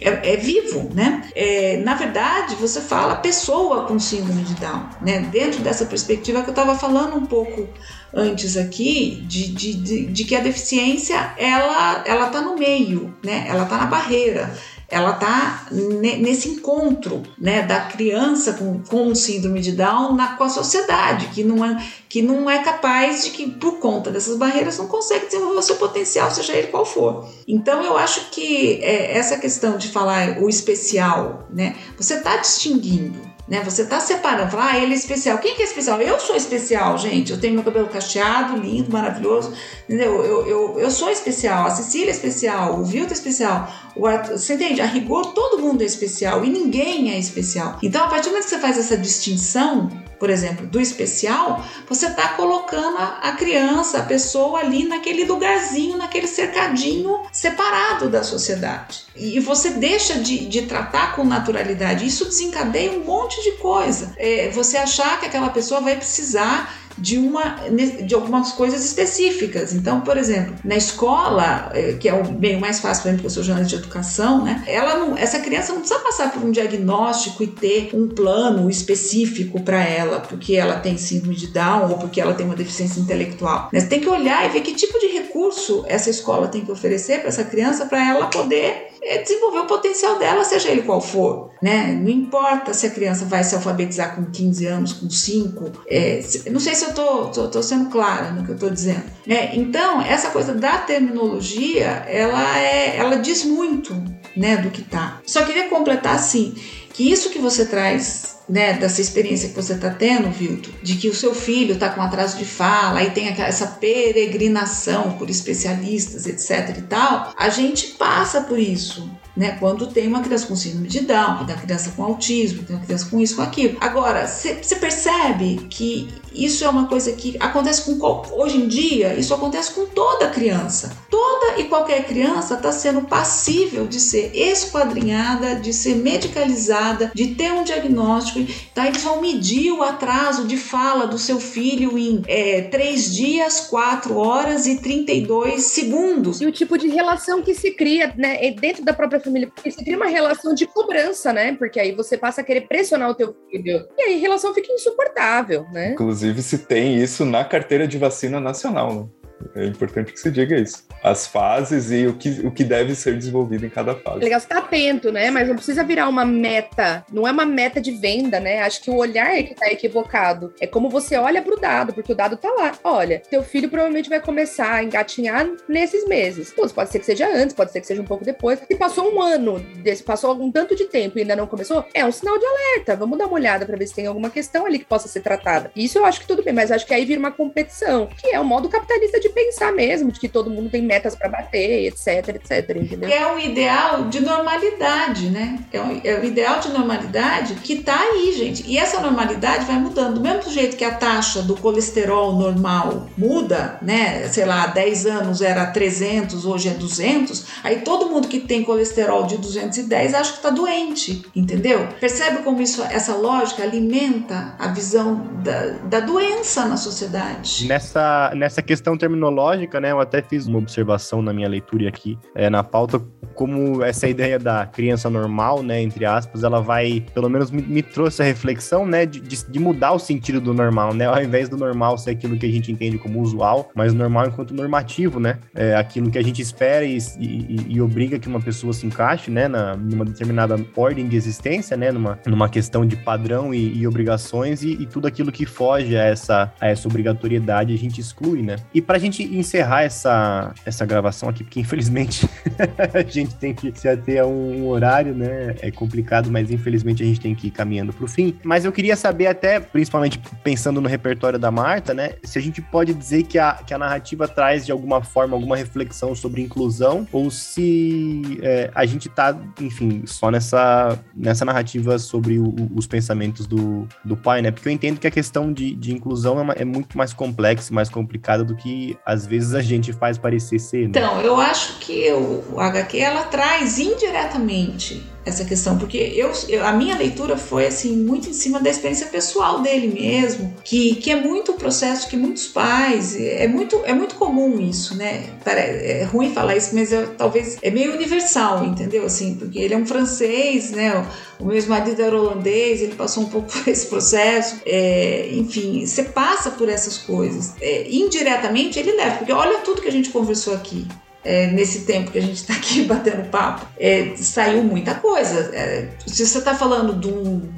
é, é, vivo, né? É, na verdade, você fala pessoa com síndrome de Down, né? Dentro dessa perspectiva que eu estava falando um pouco antes aqui, de, de, de, de, que a deficiência ela ela está no meio, né? Ela está na barreira ela está nesse encontro né, da criança com, com síndrome de Down na, com a sociedade, que não, é, que não é capaz de que, por conta dessas barreiras, não consegue desenvolver o seu potencial, seja ele qual for. Então, eu acho que é, essa questão de falar o especial, né, você está distinguindo né? Você tá separando, fala, ah, ele é especial. Quem que é especial? Eu sou especial, gente. Eu tenho meu cabelo cacheado, lindo, maravilhoso, entendeu? Eu, eu, eu sou especial, a Cecília é especial, o Vilto é especial, o Arthur, você entende? A rigor, todo mundo é especial e ninguém é especial. Então, a partir do momento que você faz essa distinção, por exemplo, do especial, você está colocando a criança, a pessoa ali naquele lugarzinho, naquele cercadinho separado da sociedade. E você deixa de, de tratar com naturalidade. Isso desencadeia um monte de coisa. É, você achar que aquela pessoa vai precisar de, uma, de algumas coisas específicas. Então, por exemplo, na escola, é, que é o meio mais fácil para mim, porque eu sou jornalista de educação, né? Ela não, essa criança não precisa passar por um diagnóstico e ter um plano específico para ela, porque ela tem síndrome de Down ou porque ela tem uma deficiência intelectual. Né? Você tem que olhar e ver que tipo de recurso essa escola tem que oferecer para essa criança para ela poder é desenvolver o potencial dela, seja ele qual for. Né? Não importa se a criança vai se alfabetizar com 15 anos, com 5. É, não sei se eu estou sendo clara no que eu estou dizendo. Né? Então, essa coisa da terminologia, ela, é, ela diz muito né, do que tá. Só queria completar assim, que isso que você traz né, dessa experiência que você está tendo, Vilto, de que o seu filho está com atraso de fala, aí tem essa peregrinação por especialistas, etc e tal, a gente passa por isso né? Quando tem uma criança com síndrome de Down, tem uma criança com autismo, tem uma criança com isso, com aquilo. Agora, você percebe que isso é uma coisa que acontece com hoje em dia, isso acontece com toda criança. Toda e qualquer criança está sendo passível de ser esquadrinhada, de ser medicalizada, de ter um diagnóstico. Tá? Eles vão medir o atraso de fala do seu filho em é, 3 dias, 4 horas e 32 segundos. E o tipo de relação que se cria né, dentro da própria família, porque você cria uma relação de cobrança, né? Porque aí você passa a querer pressionar o teu filho. E aí a relação fica insuportável, né? Inclusive, se tem isso na carteira de vacina nacional, né? É importante que se diga isso. As fases e o que, o que deve ser desenvolvido em cada fase. Legal, você tá atento, né? Mas não precisa virar uma meta. Não é uma meta de venda, né? Acho que o olhar é que tá equivocado. É como você olha pro dado, porque o dado tá lá. Olha, teu filho provavelmente vai começar a engatinhar nesses meses. Pô, pode ser que seja antes, pode ser que seja um pouco depois. Se passou um ano, desse, passou algum tanto de tempo e ainda não começou, é um sinal de alerta. Vamos dar uma olhada para ver se tem alguma questão ali que possa ser tratada. Isso eu acho que tudo bem, mas acho que aí vira uma competição, que é o modo capitalista de de pensar mesmo, de que todo mundo tem metas para bater, etc, etc, entendeu? É o ideal de normalidade, né? É o, é o ideal de normalidade que tá aí, gente. E essa normalidade vai mudando. Do mesmo jeito que a taxa do colesterol normal muda, né? Sei lá, há 10 anos era 300, hoje é 200. Aí todo mundo que tem colesterol de 210 acha que tá doente, entendeu? Percebe como isso, essa lógica alimenta a visão da, da doença na sociedade? Nessa, nessa questão terminal tecnológica, né? Eu até fiz uma observação na minha leitura aqui, é, na pauta, como essa ideia da criança normal, né? Entre aspas, ela vai, pelo menos me, me trouxe a reflexão, né? De, de, de, mudar o sentido do normal, né? Ao invés do normal ser aquilo que a gente entende como usual, mas normal enquanto normativo, né? É aquilo que a gente espera e, e, e obriga que uma pessoa se encaixe, né? Na, numa determinada ordem de existência, né? Numa, numa questão de padrão e, e obrigações e, e, tudo aquilo que foge a essa, a essa obrigatoriedade a gente exclui, né? E pra gente gente encerrar essa, essa gravação aqui, porque infelizmente a gente tem que se ater a um horário, né? É complicado, mas infelizmente a gente tem que ir caminhando para o fim. Mas eu queria saber, até principalmente pensando no repertório da Marta, né? Se a gente pode dizer que a, que a narrativa traz de alguma forma alguma reflexão sobre inclusão, ou se é, a gente tá, enfim, só nessa, nessa narrativa sobre o, os pensamentos do, do pai, né? Porque eu entendo que a questão de, de inclusão é, uma, é muito mais complexa, mais complicada do que às vezes a gente faz parecer ser. Né? Então, eu acho que o HQ ela traz indiretamente essa questão, porque eu, eu, a minha leitura foi assim muito em cima da experiência pessoal dele mesmo, que, que é muito o processo que muitos pais, é muito, é muito comum isso, né? É ruim falar isso, mas talvez é meio universal, entendeu? Assim, porque ele é um francês, né? O meu ex-marido era holandês, ele passou um pouco por esse processo. É, enfim, você passa por essas coisas. É, indiretamente ele leva, porque olha tudo que a gente conversou aqui é, nesse tempo que a gente está aqui batendo papo, é, saiu muita coisa. É, se você está falando de,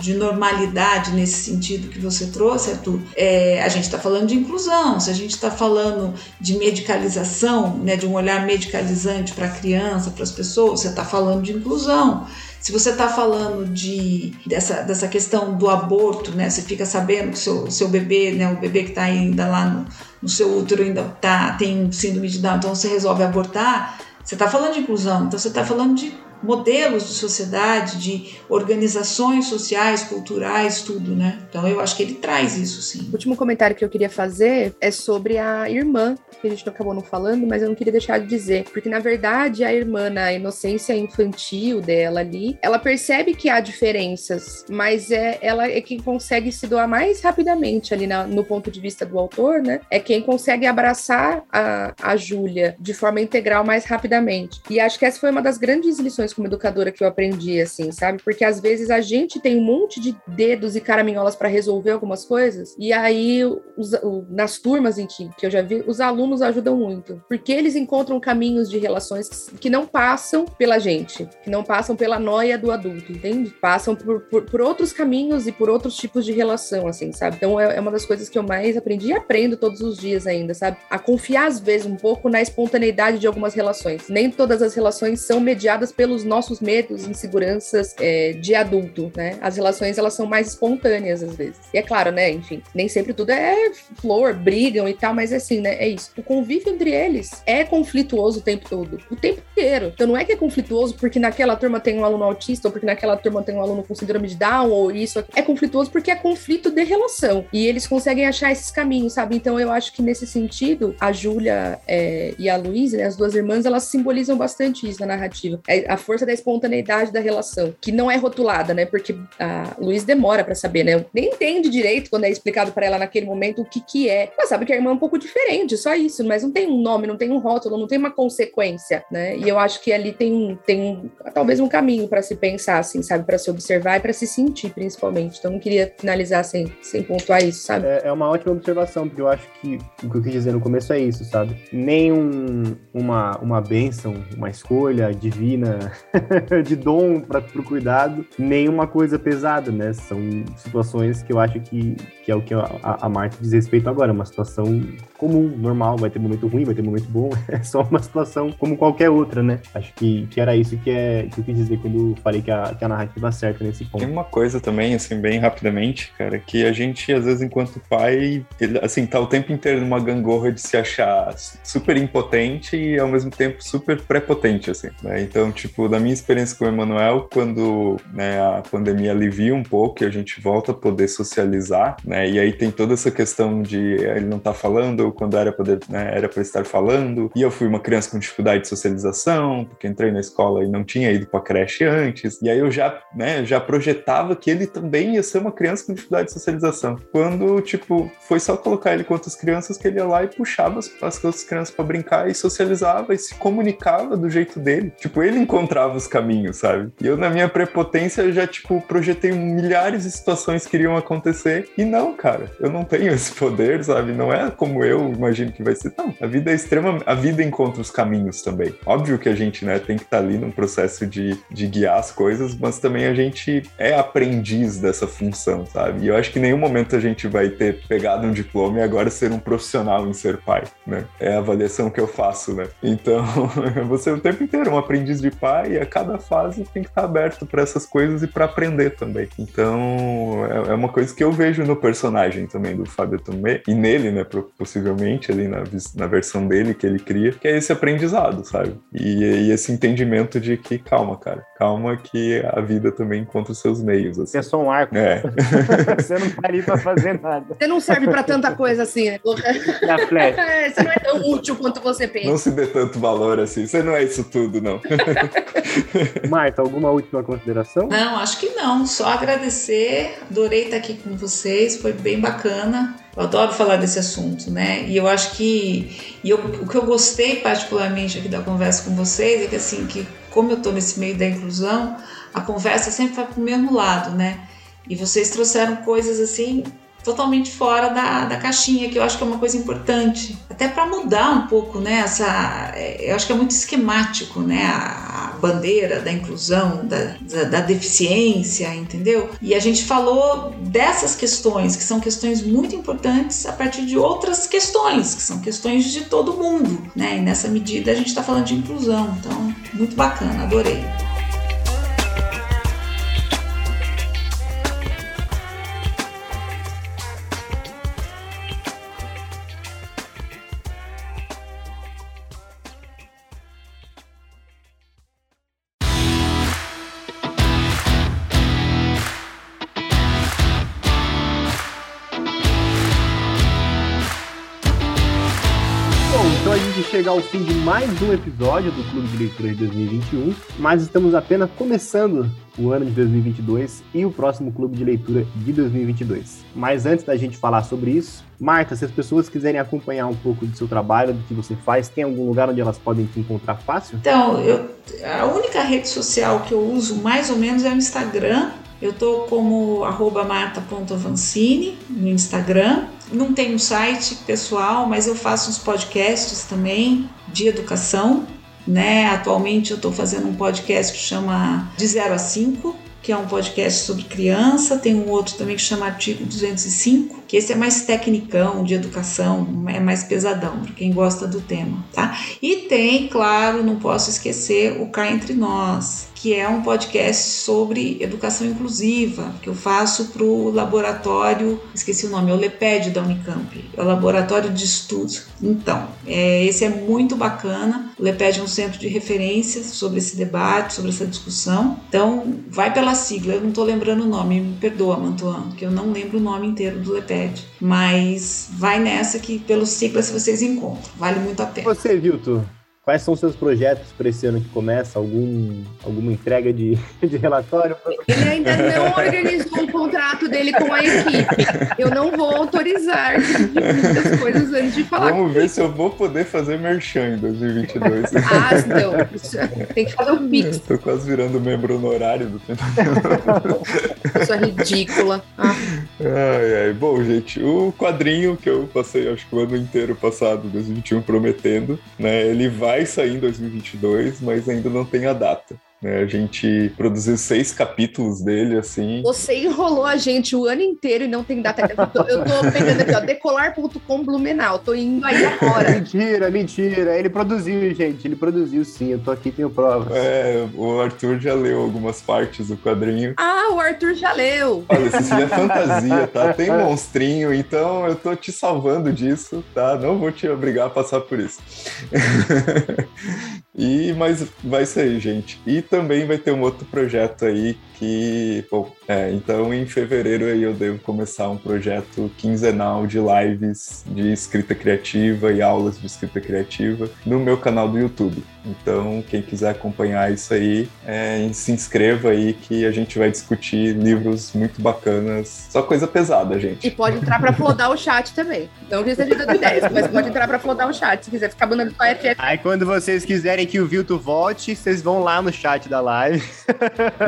de, normalidade nesse sentido que você trouxe, Arthur, é, a gente está falando de inclusão, se a gente está falando de medicalização, né, de um olhar medicalizante para a criança, para as pessoas, você está falando de inclusão. Se você está falando de, dessa, dessa questão do aborto, né, você fica sabendo que seu, seu bebê, né, o bebê que está ainda lá no, no seu útero ainda tá, tem síndrome de Down, então você resolve abortar, você está falando de inclusão, então você está falando de modelos de sociedade, de organizações sociais, culturais, tudo, né? Então eu acho que ele traz isso, sim. O último comentário que eu queria fazer é sobre a irmã, que a gente acabou não falando, mas eu não queria deixar de dizer, porque na verdade a irmã, na inocência infantil dela ali, ela percebe que há diferenças, mas é ela é quem consegue se doar mais rapidamente ali na, no ponto de vista do autor, né? É quem consegue abraçar a, a Júlia de forma integral mais rapidamente. E acho que essa foi uma das grandes lições como educadora que eu aprendi, assim, sabe? Porque às vezes a gente tem um monte de dedos e caraminholas para resolver algumas coisas, e aí os, nas turmas em que, que eu já vi, os alunos ajudam muito, porque eles encontram caminhos de relações que, que não passam pela gente, que não passam pela noia do adulto, entende? Passam por, por, por, outros caminhos e por outros tipos de relação, assim, sabe? Então é, é uma das coisas que eu mais aprendi e aprendo todos os dias ainda, sabe? A confiar às vezes um pouco na espontaneidade de algumas relações. Nem todas as relações são mediadas pelos os nossos medos, inseguranças é, de adulto, né? As relações, elas são mais espontâneas às vezes. E é claro, né? Enfim, nem sempre tudo é flor, brigam e tal, mas assim, né? É isso. O convívio entre eles é conflituoso o tempo todo. O tempo inteiro. Então não é que é conflituoso porque naquela turma tem um aluno autista ou porque naquela turma tem um aluno com síndrome de Down ou isso. É conflituoso porque é conflito de relação. E eles conseguem achar esses caminhos, sabe? Então eu acho que nesse sentido, a Júlia é, e a Luísa, né, as duas irmãs, elas simbolizam bastante isso na narrativa. É, a força da espontaneidade da relação, que não é rotulada, né? Porque a Luiz demora para saber, né? Nem entende direito quando é explicado para ela naquele momento o que que é. Ela sabe que a irmã é um pouco diferente, só isso, mas não tem um nome, não tem um rótulo, não tem uma consequência, né? E eu acho que ali tem, tem talvez um caminho para se pensar, assim, sabe? Para se observar e para se sentir, principalmente. Então, não queria finalizar sem, sem pontuar isso, sabe? É, é uma ótima observação, porque eu acho que o que eu quis dizer no começo é isso, sabe? Nem um, uma, uma bênção, uma escolha divina de dom para o cuidado, nenhuma coisa pesada, né? São situações que eu acho que, que é o que a, a Marta diz respeito agora, uma situação comum, normal, vai ter momento ruim, vai ter momento bom, é só uma situação como qualquer outra, né? Acho que, que era isso que, é, que eu quis dizer quando falei que a, que a narrativa acerta nesse ponto. Tem uma coisa também, assim, bem rapidamente, cara, que a gente, às vezes, enquanto pai, ele, assim, tá o tempo inteiro numa gangorra de se achar super impotente e, ao mesmo tempo, super prepotente, assim, né? Então, tipo, da minha experiência com o Emanuel, quando né, a pandemia alivia um pouco e a gente volta a poder socializar, né? E aí tem toda essa questão de ele não tá falando quando era poder, né, era para estar falando. E eu fui uma criança com dificuldade de socialização, porque entrei na escola e não tinha ido para creche antes. E aí eu já, né, já projetava que ele também ia ser uma criança com dificuldade de socialização. Quando, tipo, foi só colocar ele com outras crianças que ele ia lá e puxava as, as outras crianças para brincar e socializava e se comunicava do jeito dele. Tipo, ele encontrava os caminhos, sabe? E eu, na minha prepotência, já, tipo, projetei milhares de situações que iriam acontecer. E não, cara, eu não tenho esse poder, sabe? Não é como eu imagino que vai ser. Não, a vida é extrema. A vida encontra os caminhos também. Óbvio que a gente, né, tem que estar tá ali num processo de, de guiar as coisas, mas também a gente é aprendiz dessa função, sabe? E eu acho que em nenhum momento a gente vai ter pegado um diploma e agora ser um profissional em ser pai, né? É a avaliação que eu faço, né? Então, você o tempo inteiro um aprendiz de pai e a cada fase tem que estar aberto para essas coisas e para aprender também. Então, é, é, uma coisa que eu vejo no personagem também do Fábio Tomé, e nele, né, possivelmente possivelmente, ali na, na versão dele que ele cria, que é esse aprendizado, sabe? E, e esse entendimento de que, calma, cara, calma que a vida também encontra os seus meios. Assim. É só um arco. É. Você não tá ali pra fazer nada. Você não serve pra tanta coisa assim, né? Na flecha. É, Você não é tão útil quanto você pensa. Não se dê tanto valor assim. Você não é isso tudo, não. Marta, alguma última consideração? Não, acho que não. Só agradecer. Adorei estar aqui com vocês. Foi bem bacana. Eu adoro falar desse assunto, né? E eu acho que e eu, o que eu gostei particularmente aqui da conversa com vocês é que assim que como eu estou nesse meio da inclusão, a conversa sempre vai para o mesmo lado, né? E vocês trouxeram coisas assim totalmente fora da, da caixinha, que eu acho que é uma coisa importante, até para mudar um pouco, né? Essa, eu acho que é muito esquemático, né? A, a bandeira da inclusão, da, da, da, deficiência, entendeu? E a gente falou dessas questões, que são questões muito importantes, a partir de outras questões, que são questões de todo mundo, né? E nessa medida a gente está falando de inclusão, então muito bacana, adorei. Ao fim de mais um episódio do Clube de Leitura de 2021, mas estamos apenas começando o ano de 2022 e o próximo Clube de Leitura de 2022. Mas antes da gente falar sobre isso, Marta, se as pessoas quiserem acompanhar um pouco do seu trabalho, do que você faz, tem algum lugar onde elas podem te encontrar fácil? Então, eu, a única rede social que eu uso mais ou menos é o Instagram. Eu tô como marta.avancini no Instagram. Não tenho site pessoal, mas eu faço uns podcasts também de educação. Né? Atualmente eu estou fazendo um podcast que chama De 0 a 5, que é um podcast sobre criança. Tem um outro também que chama Artigo 205, que esse é mais tecnicão de educação, é mais pesadão, para quem gosta do tema, tá? E tem, claro, não posso esquecer o Cá Entre Nós, que é um podcast sobre educação inclusiva, que eu faço para o laboratório, esqueci o nome, é o LEPED da Unicamp, é o Laboratório de Estudos. Então, é, esse é muito bacana. O LEPED é um centro de referência sobre esse debate, sobre essa discussão. Então, vai pela sigla, eu não estou lembrando o nome, me perdoa, Mantuan, que eu não lembro o nome inteiro do LEPED, mas vai nessa que pelo sigla vocês encontram, vale muito a pena. Você, Vilto, Quais são os seus projetos para esse ano que começa? Algum, alguma entrega de, de relatório? Ele ainda não organizou o contrato dele com a equipe. Eu não vou autorizar muitas coisas antes de falar. Vamos ver se eu vou poder fazer merchan em 2022. Ah, então. Tem que fazer o Pix. Tô quase virando membro honorário do Isso é ridícula. Ah. Ai, ai. Bom, gente, o quadrinho que eu passei, acho que o ano inteiro passado, 2021, prometendo, né? Ele vai vai sair em 2022, mas ainda não tem a data. Né? A gente produziu seis capítulos dele, assim. Você enrolou a gente o ano inteiro e não tem data. Eu tô, eu tô pegando aqui, ó, decolar.com Blumenau. Tô indo aí agora. mentira, mentira. Ele produziu, gente. Ele produziu sim. Eu tô aqui, tenho provas. É, o Arthur já leu algumas partes do quadrinho. Ah, o Arthur já leu. Olha, isso é fantasia, tá? Tem monstrinho, então eu tô te salvando disso, tá? Não vou te obrigar a passar por isso. e, mas vai sair, gente. E também vai ter um outro projeto aí que, bom, é, então em fevereiro aí eu devo começar um projeto quinzenal de lives de escrita criativa e aulas de escrita criativa no meu canal do YouTube. Então, quem quiser acompanhar isso aí, é, se inscreva aí que a gente vai discutir livros muito bacanas. Só coisa pesada, gente. E pode entrar para flodar o chat também. Não que seja dando ideias, mas pode entrar para flodar o chat, se quiser ficar mandando só FF. Aí quando vocês quiserem que o Vilto volte, vocês vão lá no chat da live.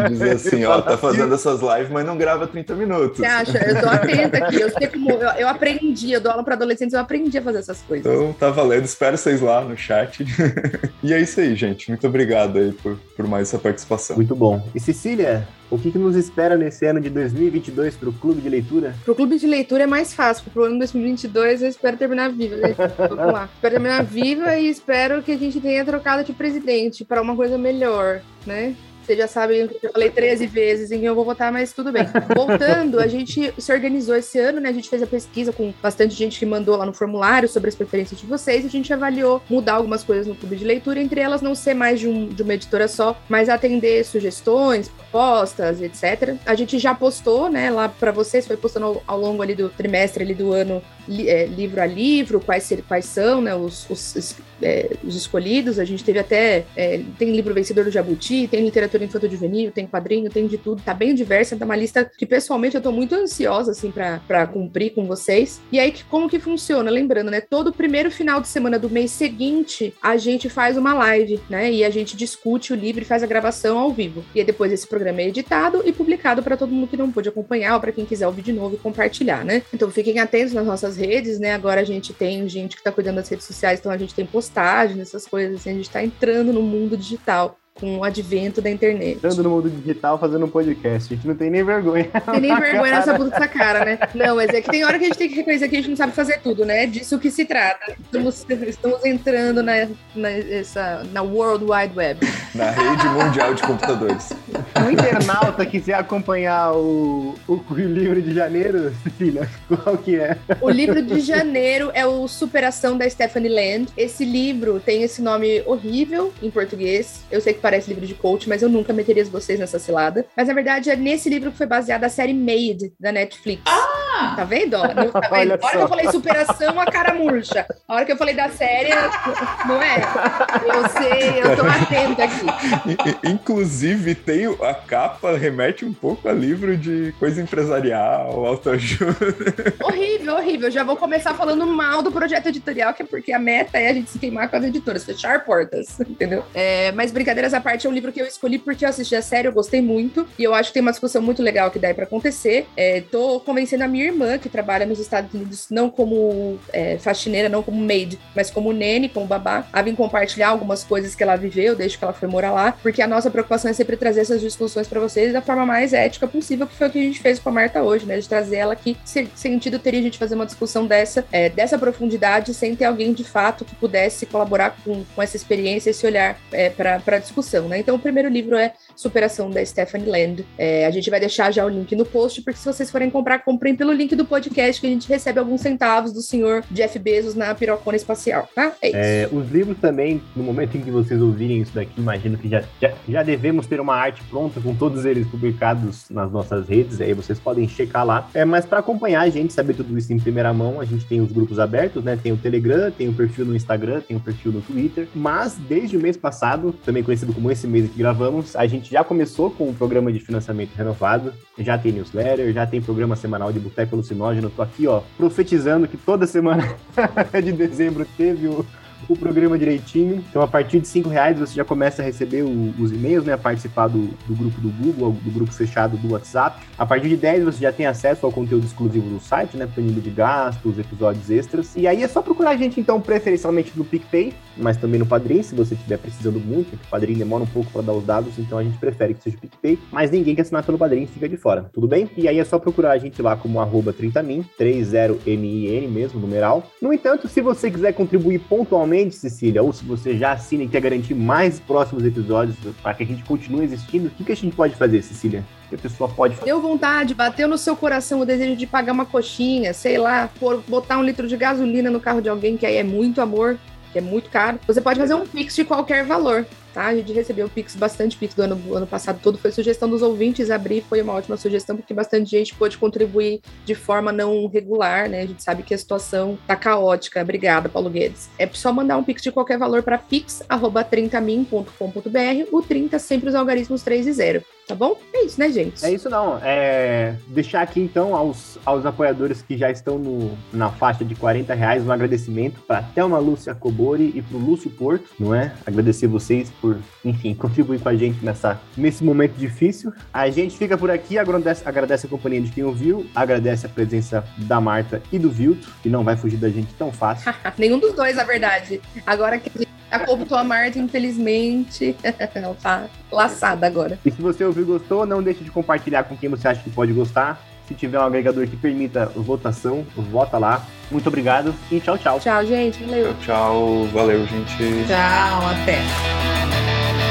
Dizer assim, ó, tá fazendo essas lives, mas não grava 30 minutos. Você acha? Eu tô atenta aqui. Eu sei como. Eu, eu aprendi, eu dou aula para adolescentes, eu aprendi a fazer essas coisas. Então tá valendo, espero vocês lá no chat. e é isso aí, gente. Muito obrigado aí por, por mais essa participação. Muito bom. E Cecília, o que, que, nos espera nesse ano de 2022 para o Clube de Leitura? Para o Clube de Leitura é mais fácil, para o ano de 2022 eu espero terminar viva. Vamos lá. Espero terminar viva e espero que a gente tenha trocado de presidente para uma coisa melhor, né? Vocês já sabem que eu falei 13 vezes em quem eu vou votar, mas tudo bem. Voltando, a gente se organizou esse ano, né? A gente fez a pesquisa com bastante gente que mandou lá no formulário sobre as preferências de vocês. A gente avaliou mudar algumas coisas no clube de leitura, entre elas não ser mais de, um, de uma editora só, mas atender sugestões, propostas, etc. A gente já postou, né, lá para vocês, foi postando ao, ao, longo ali do trimestre ali do ano, li, é, livro a livro, quais, quais são, né, os, os, é, os escolhidos. A gente teve até, é, tem livro Vencedor do Jabuti, tem literatura infanto-juvenil, tem quadrinho, tem de tudo, tá bem diversa, tá uma lista que pessoalmente eu tô muito ansiosa, assim, para cumprir com vocês. E aí, como que funciona? Lembrando, né, todo primeiro final de semana do mês seguinte, a gente faz uma live, né, e a gente discute o livro e faz a gravação ao vivo. E aí, depois esse programa é editado e publicado para todo mundo que não pôde acompanhar ou para quem quiser ouvir de novo e compartilhar, né? Então fiquem atentos nas nossas redes, né? Agora a gente tem gente que está cuidando das redes sociais, então a gente tem postagens, essas coisas, assim, a gente está entrando no mundo digital com o advento da internet. Entrando no mundo digital fazendo um podcast. A gente não tem nem vergonha. Tem nem vergonha nessa puta cara, né? Não, mas é que tem hora que a gente tem que reconhecer que a gente não sabe fazer tudo, né? Disso que se trata. Estamos, estamos entrando na, na, essa, na World Wide Web. Na rede mundial de computadores. O internauta quiser acompanhar o, o, o livro de janeiro, filha, qual que é? O livro de janeiro é o Superação da Stephanie Land. Esse livro tem esse nome horrível em português. Eu sei que parece livro de coach, mas eu nunca meteria vocês nessa cilada. Mas na verdade é nesse livro que foi baseada a série Made da Netflix. Ah! Tá vendo? Ó, tá vendo? A hora que eu falei superação, a cara murcha. A hora que eu falei da série, não é? Eu sei, eu tô atenta aqui. Inclusive, tem a capa remete um pouco a livro de coisa empresarial, autoajuda. Horrível, horrível. Já vou começar falando mal do projeto editorial, que é porque a meta é a gente se queimar com as editoras, fechar portas, entendeu? É, mas brincadeiras essa parte é um livro que eu escolhi porque eu assisti a série, eu gostei muito. E eu acho que tem uma discussão muito legal que dá para acontecer. É, tô convencendo a minha irmã, que trabalha nos Estados Unidos, não como é, faxineira, não como maid, mas como nene, como babá, a vir compartilhar algumas coisas que ela viveu desde que ela foi morar lá. Porque a nossa preocupação é sempre trazer essas discussões para vocês da forma mais ética possível, que foi o que a gente fez com a Marta hoje, né? De trazer ela aqui. Se, sentido teria a gente fazer uma discussão dessa, é, dessa profundidade, sem ter alguém de fato que pudesse colaborar com, com essa experiência, esse olhar é, para discussão discussão, né? Então, o primeiro livro é Superação da Stephanie Land. É, a gente vai deixar já o link no post, porque se vocês forem comprar, comprem pelo link do podcast, que a gente recebe alguns centavos do senhor Jeff Bezos na pirocona espacial, tá? É isso. É, os livros também, no momento em que vocês ouvirem isso daqui, imagino que já, já, já devemos ter uma arte pronta com todos eles publicados nas nossas redes, aí vocês podem checar lá. É, mas para acompanhar a gente, saber tudo isso em primeira mão, a gente tem os grupos abertos, né? Tem o Telegram, tem o perfil no Instagram, tem o perfil no Twitter, mas desde o mês passado, também conhecido como esse mês que gravamos, a gente já começou com o programa de financiamento renovado, já tem newsletter, já tem programa semanal de Boteco Alucinógeno. Tô aqui, ó, profetizando que toda semana de dezembro teve o, o programa direitinho. Então, a partir de cinco reais você já começa a receber o, os e-mails, né? Participar do, do, grupo do Google, do grupo fechado do WhatsApp. A partir de 10 você já tem acesso ao conteúdo exclusivo do site, né? Planilha de gastos, episódios extras. E aí é só procurar a gente, então, preferencialmente no PicPay, mas também no Padrim, se você estiver precisando muito. O Padrim demora um pouco para dar os dados, então a gente prefere que seja o PicPay. Mas ninguém que assinar pelo Padrim fica de fora, tudo bem? E aí é só procurar a gente lá como arroba 30min, 30min mesmo, numeral. No entanto, se você quiser contribuir pontualmente, Cecília, ou se você já assina e quer garantir mais próximos episódios para que a gente continue existindo, o que, que a gente pode fazer, Cecília? que a pessoa pode fazer. Deu vontade, bateu no seu coração o desejo de pagar uma coxinha, sei lá, por botar um litro de gasolina no carro de alguém, que aí é muito amor, que é muito caro. Você pode fazer um pix de qualquer valor tá? A gente recebeu Pix, bastante Pix do ano, do ano passado todo, foi sugestão dos ouvintes, abrir foi uma ótima sugestão, porque bastante gente pôde contribuir de forma não regular, né? A gente sabe que a situação tá caótica. Obrigada, Paulo Guedes. É só mandar um Pix de qualquer valor para pix.30min.com.br, o 30 sempre os algarismos 3 e 0 tá bom? É isso, né, gente? É isso não. É... Deixar aqui, então, aos, aos apoiadores que já estão no, na faixa de 40 reais, um agradecimento para Thelma Lúcia Cobori e para o Lúcio Porto, não é? Agradecer vocês por, enfim, contribuir com a gente nessa, nesse momento difícil. A gente fica por aqui, agradece, agradece a companhia de quem ouviu, agradece a presença da Marta e do Vilto, que não vai fugir da gente tão fácil. Nenhum dos dois, na verdade. Agora que a gente tá a Marta, infelizmente, ela tá laçada agora. E se você ouviu gostou, não deixe de compartilhar com quem você acha que pode gostar. Se tiver um agregador que permita votação, vota lá. Muito obrigado e tchau, tchau. Tchau, gente. Valeu. Tchau, tchau. Valeu, gente. Tchau, até.